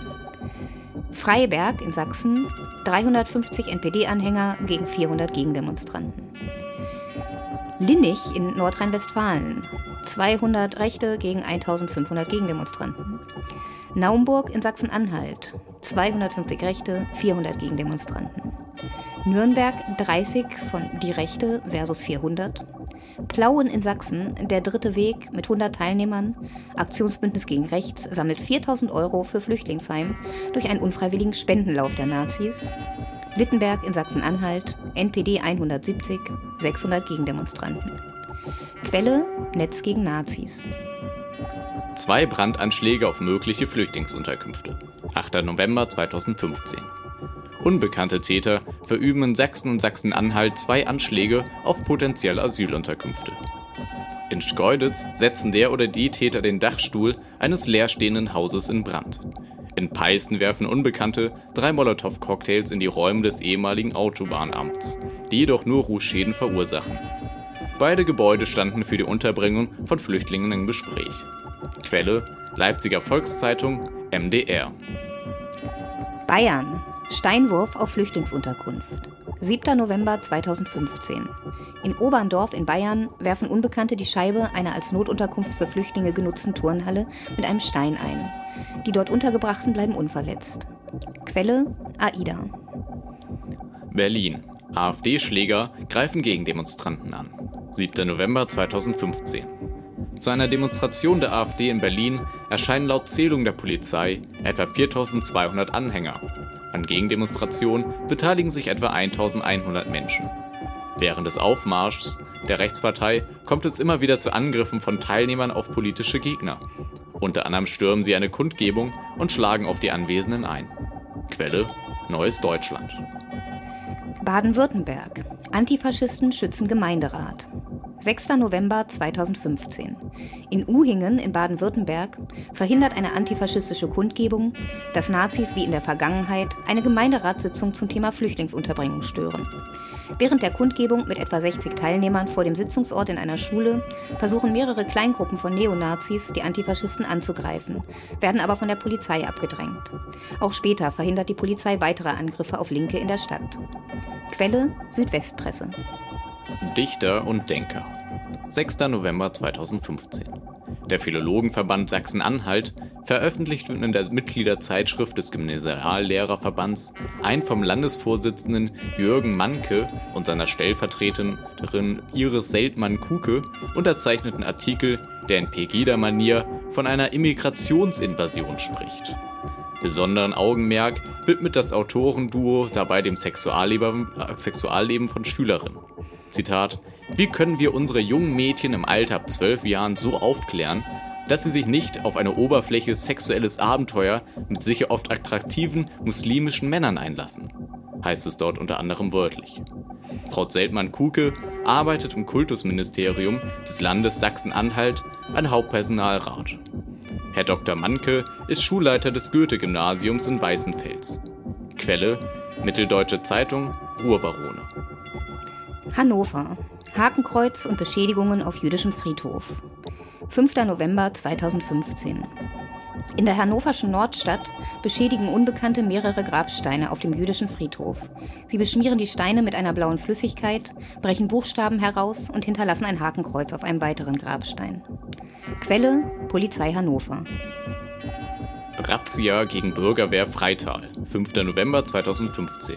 Freiberg in Sachsen, 350 NPD-Anhänger gegen 400 Gegendemonstranten. Linnig in Nordrhein-Westfalen, 200 Rechte gegen 1500 Gegendemonstranten. Naumburg in Sachsen-Anhalt, 250 Rechte, 400 Gegendemonstranten. Nürnberg 30 von Die Rechte versus 400. Plauen in Sachsen, der dritte Weg mit 100 Teilnehmern. Aktionsbündnis gegen Rechts sammelt 4000 Euro für Flüchtlingsheim durch einen unfreiwilligen Spendenlauf der Nazis. Wittenberg in Sachsen-Anhalt, NPD 170, 600 Gegendemonstranten. Quelle Netz gegen Nazis. Zwei Brandanschläge auf mögliche Flüchtlingsunterkünfte. 8. November 2015. Unbekannte Täter verüben in Sachsen und Sachsen-Anhalt zwei Anschläge auf potenzielle Asylunterkünfte. In Schkeuditz setzen der oder die Täter den Dachstuhl eines leerstehenden Hauses in Brand. In Peißen werfen Unbekannte drei Molotow-Cocktails in die Räume des ehemaligen Autobahnamts, die jedoch nur Rußschäden verursachen. Beide Gebäude standen für die Unterbringung von Flüchtlingen im Gespräch. Quelle Leipziger Volkszeitung MDR. Bayern Steinwurf auf Flüchtlingsunterkunft. 7. November 2015. In Oberndorf in Bayern werfen Unbekannte die Scheibe einer als Notunterkunft für Flüchtlinge genutzten Turnhalle mit einem Stein ein. Die dort Untergebrachten bleiben unverletzt. Quelle AIDA. Berlin. AfD-Schläger greifen Gegendemonstranten an. 7. November 2015. Zu einer Demonstration der AfD in Berlin erscheinen laut Zählung der Polizei etwa 4200 Anhänger. An Gegendemonstrationen beteiligen sich etwa 1100 Menschen. Während des Aufmarschs der Rechtspartei kommt es immer wieder zu Angriffen von Teilnehmern auf politische Gegner. Unter anderem stürmen sie eine Kundgebung und schlagen auf die Anwesenden ein. Quelle Neues Deutschland. Baden-Württemberg. Antifaschisten schützen Gemeinderat. 6. November 2015. In Uhingen in Baden-Württemberg verhindert eine antifaschistische Kundgebung, dass Nazis wie in der Vergangenheit eine Gemeinderatssitzung zum Thema Flüchtlingsunterbringung stören. Während der Kundgebung mit etwa 60 Teilnehmern vor dem Sitzungsort in einer Schule versuchen mehrere Kleingruppen von Neonazis, die Antifaschisten anzugreifen, werden aber von der Polizei abgedrängt. Auch später verhindert die Polizei weitere Angriffe auf Linke in der Stadt. Quelle Südwestpresse. Dichter und Denker. 6. November 2015. Der Philologenverband Sachsen-Anhalt veröffentlicht in der Mitgliederzeitschrift des Gymnasiallehrerverbands ein vom Landesvorsitzenden Jürgen Manke und seiner Stellvertreterin Iris Seltmann-Kuke unterzeichneten Artikel, der in Pegida-Manier von einer Immigrationsinvasion spricht. Besonderen Augenmerk widmet das Autorenduo dabei dem Sexualleben, äh, Sexualleben von Schülerinnen. Zitat, wie können wir unsere jungen Mädchen im Alter ab zwölf Jahren so aufklären, dass sie sich nicht auf eine Oberfläche sexuelles Abenteuer mit sicher oft attraktiven muslimischen Männern einlassen, heißt es dort unter anderem wörtlich. Frau Seltmann-Kuke arbeitet im Kultusministerium des Landes Sachsen-Anhalt, ein Hauptpersonalrat. Herr Dr. Manke ist Schulleiter des Goethe-Gymnasiums in Weißenfels. Quelle: Mitteldeutsche Zeitung, Ruhrbarone. Hannover. Hakenkreuz und Beschädigungen auf jüdischem Friedhof. 5. November 2015. In der hannoverschen Nordstadt beschädigen Unbekannte mehrere Grabsteine auf dem jüdischen Friedhof. Sie beschmieren die Steine mit einer blauen Flüssigkeit, brechen Buchstaben heraus und hinterlassen ein Hakenkreuz auf einem weiteren Grabstein. Quelle Polizei Hannover. Razzia gegen Bürgerwehr Freital, 5. November 2015.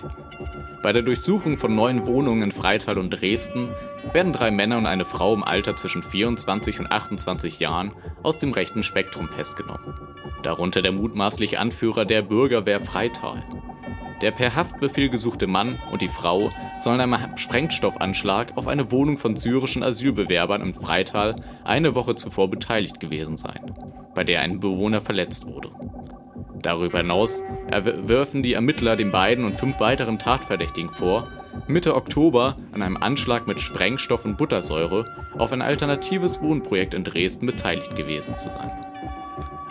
Bei der Durchsuchung von neun Wohnungen in Freital und Dresden werden drei Männer und eine Frau im Alter zwischen 24 und 28 Jahren aus dem rechten Spektrum festgenommen. Darunter der mutmaßliche Anführer der Bürgerwehr Freital. Der per Haftbefehl gesuchte Mann und die Frau sollen einem Sprengstoffanschlag auf eine Wohnung von syrischen Asylbewerbern im Freital eine Woche zuvor beteiligt gewesen sein, bei der ein Bewohner verletzt wurde. Darüber hinaus werfen die Ermittler den beiden und fünf weiteren Tatverdächtigen vor, Mitte Oktober an einem Anschlag mit Sprengstoff und Buttersäure auf ein alternatives Wohnprojekt in Dresden beteiligt gewesen zu sein.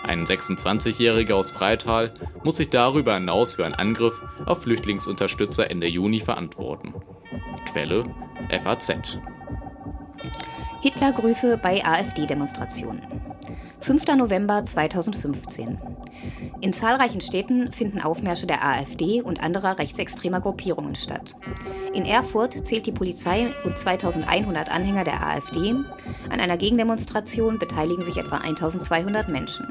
Ein 26-Jähriger aus Freital muss sich darüber hinaus für einen Angriff auf Flüchtlingsunterstützer Ende Juni verantworten. Quelle FAZ. Hitlergrüße bei AfD-Demonstrationen. 5. November 2015. In zahlreichen Städten finden Aufmärsche der AfD und anderer rechtsextremer Gruppierungen statt. In Erfurt zählt die Polizei rund 2100 Anhänger der AfD. An einer Gegendemonstration beteiligen sich etwa 1200 Menschen.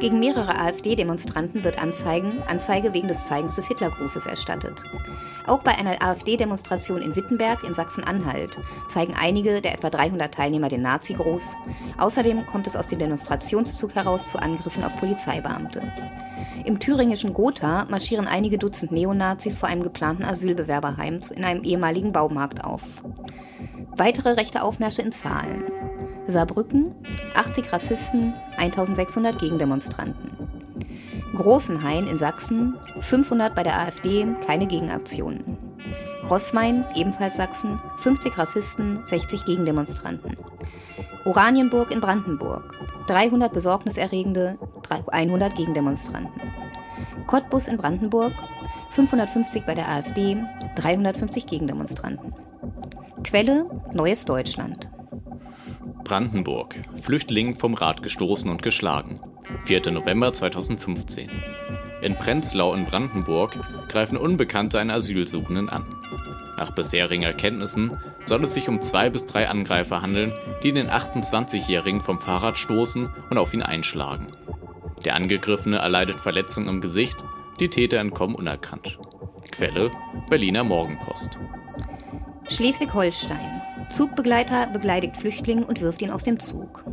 Gegen mehrere AfD-Demonstranten wird Anzeigen, Anzeige wegen des Zeigens des Hitlergrußes erstattet. Auch bei einer AfD-Demonstration in Wittenberg in Sachsen-Anhalt zeigen einige der etwa 300 Teilnehmer den Nazi-Gruß. Außerdem kommt es aus dem Demonstrationszug heraus zu Angriffen auf Polizeibeamte. Im thüringischen Gotha marschieren einige Dutzend Neonazis vor einem geplanten Asylbewerberheim in einem ehemaligen Baumarkt auf. Weitere rechte Aufmärsche in Zahlen. Saarbrücken, 80 Rassisten, 1600 Gegendemonstranten. Großenhain in Sachsen, 500 bei der AfD, keine Gegenaktionen. Rosswein, ebenfalls Sachsen, 50 Rassisten, 60 Gegendemonstranten. Oranienburg in Brandenburg, 300 besorgniserregende, 100 Gegendemonstranten. Cottbus in Brandenburg, 550 bei der AfD, 350 Gegendemonstranten. Quelle Neues Deutschland. Brandenburg. Flüchtling vom Rad gestoßen und geschlagen. 4. November 2015. In Prenzlau in Brandenburg greifen Unbekannte einen Asylsuchenden an. Nach bisherigen Erkenntnissen soll es sich um zwei bis drei Angreifer handeln, die den 28-Jährigen vom Fahrrad stoßen und auf ihn einschlagen. Der Angegriffene erleidet Verletzungen im Gesicht, die Täter entkommen unerkannt. Quelle Berliner Morgenpost. Schleswig-Holstein. Zugbegleiter begleitet Flüchtling und wirft ihn aus dem Zug.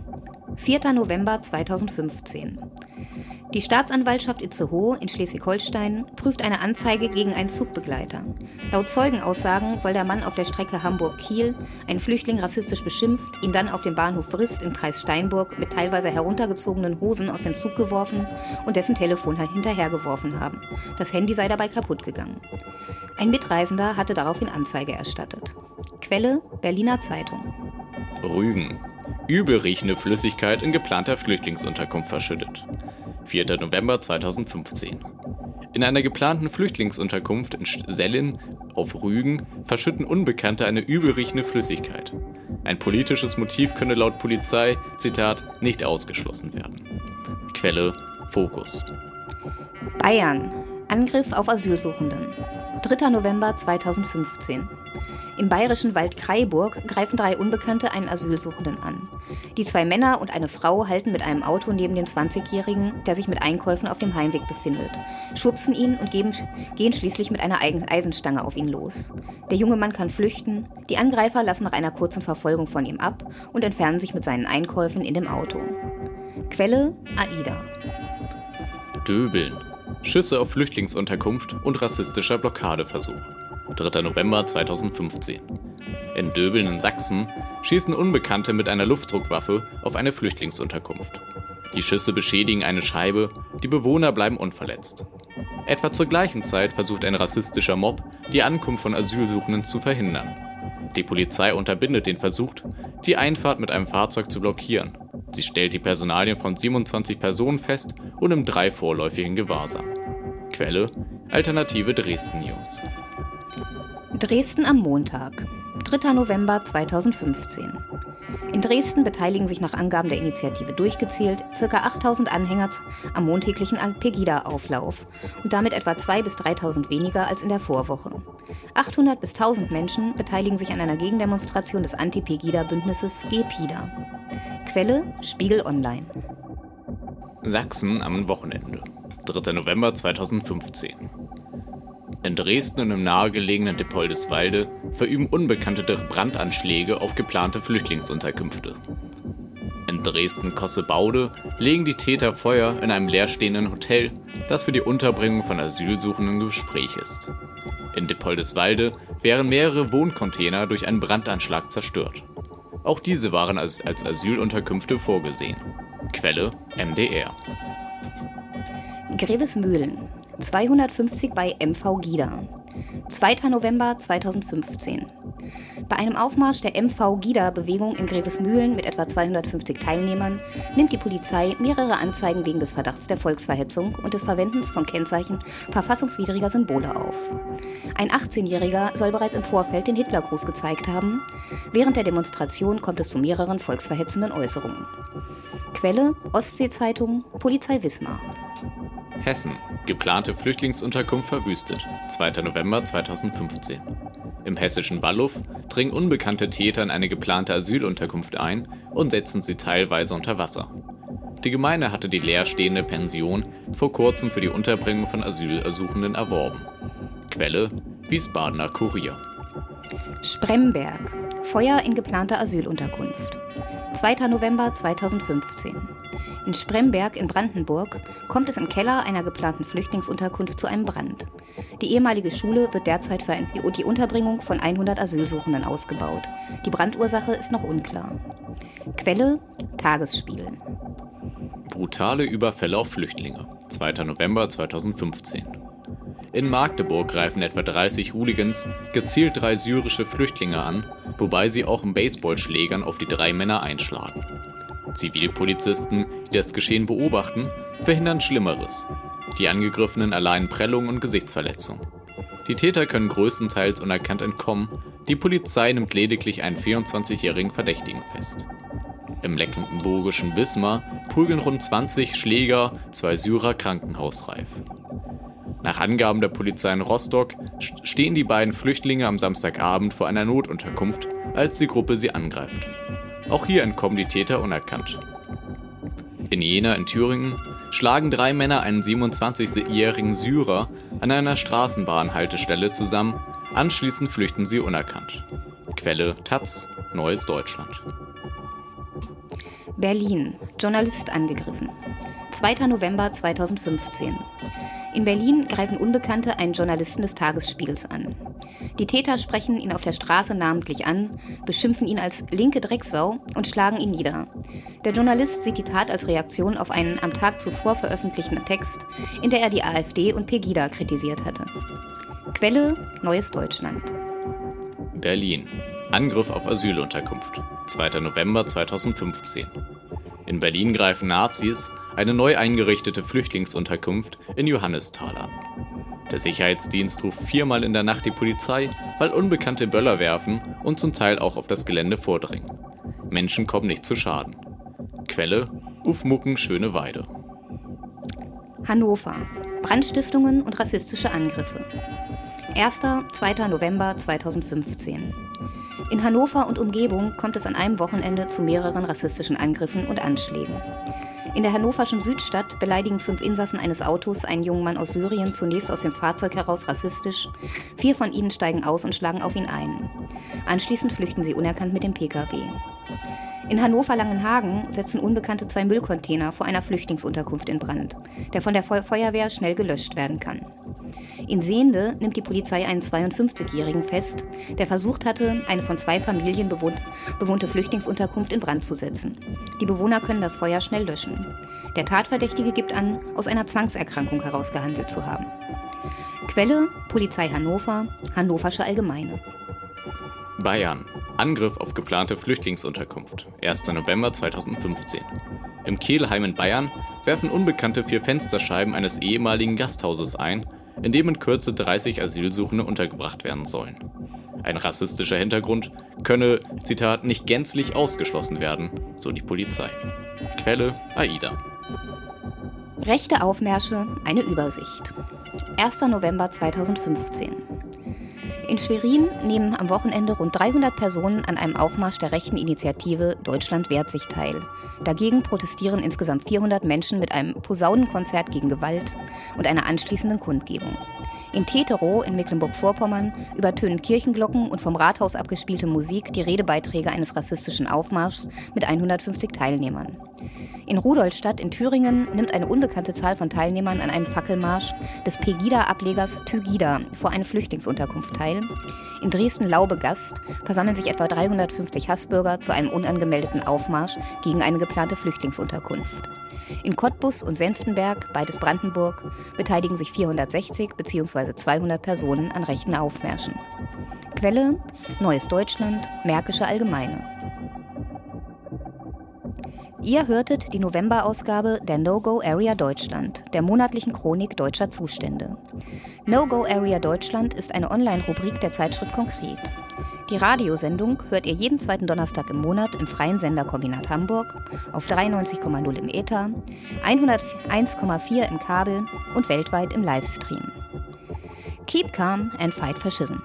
4. November 2015. Die Staatsanwaltschaft Itzehoe in Schleswig-Holstein prüft eine Anzeige gegen einen Zugbegleiter. Laut Zeugenaussagen soll der Mann auf der Strecke Hamburg-Kiel einen Flüchtling rassistisch beschimpft, ihn dann auf dem Bahnhof Frist im Kreis Steinburg mit teilweise heruntergezogenen Hosen aus dem Zug geworfen und dessen Telefon hinterhergeworfen haben. Das Handy sei dabei kaputt gegangen. Ein Mitreisender hatte daraufhin Anzeige erstattet. Quelle Berliner Zeitung. Rügen. Übelriechende Flüssigkeit in geplanter Flüchtlingsunterkunft verschüttet. 4. November 2015. In einer geplanten Flüchtlingsunterkunft in Sellin auf Rügen verschütten Unbekannte eine übelriechende Flüssigkeit. Ein politisches Motiv könne laut Polizei, Zitat, nicht ausgeschlossen werden. Quelle Fokus. Bayern. Angriff auf Asylsuchenden. 3. November 2015. Im bayerischen Wald Kreiburg greifen drei Unbekannte einen Asylsuchenden an. Die zwei Männer und eine Frau halten mit einem Auto neben dem 20-Jährigen, der sich mit Einkäufen auf dem Heimweg befindet, schubsen ihn und geben, gehen schließlich mit einer Eisenstange auf ihn los. Der junge Mann kann flüchten, die Angreifer lassen nach einer kurzen Verfolgung von ihm ab und entfernen sich mit seinen Einkäufen in dem Auto. Quelle AIDA. Döbeln. Schüsse auf Flüchtlingsunterkunft und rassistischer Blockadeversuch. 3. November 2015. In Döbeln in Sachsen schießen Unbekannte mit einer Luftdruckwaffe auf eine Flüchtlingsunterkunft. Die Schüsse beschädigen eine Scheibe, die Bewohner bleiben unverletzt. Etwa zur gleichen Zeit versucht ein rassistischer Mob, die Ankunft von Asylsuchenden zu verhindern. Die Polizei unterbindet den Versuch, die Einfahrt mit einem Fahrzeug zu blockieren. Sie stellt die Personalien von 27 Personen fest und nimmt drei vorläufigen Gewahrsam. Quelle Alternative Dresden News. Dresden am Montag, 3. November 2015. In Dresden beteiligen sich nach Angaben der Initiative durchgezählt ca. 8000 Anhänger am montäglichen Pegida-Auflauf und damit etwa 2.000 bis 3.000 weniger als in der Vorwoche. 800 bis 1000 Menschen beteiligen sich an einer Gegendemonstration des Anti-Pegida-Bündnisses GPIDA. Quelle Spiegel Online. Sachsen am Wochenende. 3. November 2015. In Dresden und im nahegelegenen Depoldeswalde verüben Unbekannte Brandanschläge auf geplante Flüchtlingsunterkünfte. In Dresden-Kossebaude legen die Täter Feuer in einem leerstehenden Hotel, das für die Unterbringung von Asylsuchenden im Gespräch ist. In Depoldeswalde wären mehrere Wohncontainer durch einen Brandanschlag zerstört. Auch diese waren als, als Asylunterkünfte vorgesehen. Quelle MDR. Grevesmühlen, 250 bei MV Gida. 2. November 2015. Bei einem Aufmarsch der MV Gida-Bewegung in Grevesmühlen mit etwa 250 Teilnehmern nimmt die Polizei mehrere Anzeigen wegen des Verdachts der Volksverhetzung und des Verwendens von Kennzeichen verfassungswidriger Symbole auf. Ein 18-Jähriger soll bereits im Vorfeld den Hitlergruß gezeigt haben. Während der Demonstration kommt es zu mehreren volksverhetzenden Äußerungen. Quelle Ostsee-Zeitung, Polizei Wismar. Hessen. Geplante Flüchtlingsunterkunft verwüstet. 2. November 2015. Im hessischen Walluff dringen unbekannte Täter in eine geplante Asylunterkunft ein und setzen sie teilweise unter Wasser. Die Gemeinde hatte die leerstehende Pension vor kurzem für die Unterbringung von Asylersuchenden erworben. Quelle Wiesbadener Kurier. Spremberg. Feuer in geplanter Asylunterkunft. 2. November 2015. In Spremberg in Brandenburg kommt es im Keller einer geplanten Flüchtlingsunterkunft zu einem Brand. Die ehemalige Schule wird derzeit für die Unterbringung von 100 Asylsuchenden ausgebaut. Die Brandursache ist noch unklar. Quelle Tagesspiegel. Brutale Überfälle auf Flüchtlinge. 2. November 2015. In Magdeburg greifen etwa 30 Hooligans gezielt drei syrische Flüchtlinge an, wobei sie auch im Baseballschlägern auf die drei Männer einschlagen. Zivilpolizisten, die das Geschehen beobachten, verhindern Schlimmeres. Die Angegriffenen erleiden Prellungen und Gesichtsverletzungen. Die Täter können größtenteils unerkannt entkommen, die Polizei nimmt lediglich einen 24-jährigen Verdächtigen fest. Im mecklenburgischen Wismar prügeln rund 20 Schläger zwei Syrer krankenhausreif. Nach Angaben der Polizei in Rostock stehen die beiden Flüchtlinge am Samstagabend vor einer Notunterkunft, als die Gruppe sie angreift. Auch hier entkommen die Täter unerkannt. In Jena in Thüringen schlagen drei Männer einen 27-jährigen Syrer an einer Straßenbahnhaltestelle zusammen, anschließend flüchten sie unerkannt. Quelle Taz, Neues Deutschland. Berlin, Journalist angegriffen. 2. November 2015. In Berlin greifen Unbekannte einen Journalisten des Tagesspiegels an. Die Täter sprechen ihn auf der Straße namentlich an, beschimpfen ihn als linke Drecksau und schlagen ihn nieder. Der Journalist sieht die Tat als Reaktion auf einen am Tag zuvor veröffentlichten Text, in der er die AfD und Pegida kritisiert hatte. Quelle Neues Deutschland. Berlin. Angriff auf Asylunterkunft. 2. November 2015. In Berlin greifen Nazis eine neu eingerichtete Flüchtlingsunterkunft in Johannisthal an. Der Sicherheitsdienst ruft viermal in der Nacht die Polizei, weil Unbekannte Böller werfen und zum Teil auch auf das Gelände vordringen. Menschen kommen nicht zu Schaden. Quelle Ufmucken Schöne Weide. Hannover. Brandstiftungen und rassistische Angriffe. 1. 2. November 2015. In Hannover und Umgebung kommt es an einem Wochenende zu mehreren rassistischen Angriffen und Anschlägen. In der hannoverschen Südstadt beleidigen fünf Insassen eines Autos einen jungen Mann aus Syrien zunächst aus dem Fahrzeug heraus rassistisch. Vier von ihnen steigen aus und schlagen auf ihn ein. Anschließend flüchten sie unerkannt mit dem Pkw. In Hannover-Langenhagen setzen Unbekannte zwei Müllcontainer vor einer Flüchtlingsunterkunft in Brand, der von der Feuerwehr schnell gelöscht werden kann. In Sehende nimmt die Polizei einen 52-Jährigen fest, der versucht hatte, eine von zwei Familien bewohnte Flüchtlingsunterkunft in Brand zu setzen. Die Bewohner können das Feuer schnell löschen. Der Tatverdächtige gibt an, aus einer Zwangserkrankung heraus gehandelt zu haben. Quelle Polizei Hannover, Hannoversche Allgemeine. Bayern. Angriff auf geplante Flüchtlingsunterkunft, 1. November 2015. Im Kehlheim in Bayern werfen Unbekannte vier Fensterscheiben eines ehemaligen Gasthauses ein, in dem in Kürze 30 Asylsuchende untergebracht werden sollen. Ein rassistischer Hintergrund könne, Zitat, nicht gänzlich ausgeschlossen werden, so die Polizei. Quelle AIDA. Rechte Aufmärsche, eine Übersicht. 1. November 2015. In Schwerin nehmen am Wochenende rund 300 Personen an einem Aufmarsch der rechten Initiative Deutschland wehrt sich teil. Dagegen protestieren insgesamt 400 Menschen mit einem Posaunenkonzert gegen Gewalt und einer anschließenden Kundgebung. In Teterow in Mecklenburg-Vorpommern übertönen Kirchenglocken und vom Rathaus abgespielte Musik die Redebeiträge eines rassistischen Aufmarschs mit 150 Teilnehmern. In Rudolstadt in Thüringen nimmt eine unbekannte Zahl von Teilnehmern an einem Fackelmarsch des Pegida-Ablegers Tygida vor eine Flüchtlingsunterkunft teil. In Dresden-Laube-Gast versammeln sich etwa 350 Hassbürger zu einem unangemeldeten Aufmarsch gegen eine geplante Flüchtlingsunterkunft. In Cottbus und Senftenberg, beides Brandenburg, beteiligen sich 460 bzw. 200 Personen an rechten Aufmärschen. Quelle: Neues Deutschland, Märkische Allgemeine. Ihr hörtet die Novemberausgabe der No-Go Area Deutschland, der monatlichen Chronik deutscher Zustände. No-Go Area Deutschland ist eine Online-Rubrik der Zeitschrift Konkret. Die Radiosendung hört ihr jeden zweiten Donnerstag im Monat im freien Senderkombinat Hamburg auf 93,0 im Ether, 101,4 im Kabel und weltweit im Livestream. Keep calm and fight fascism.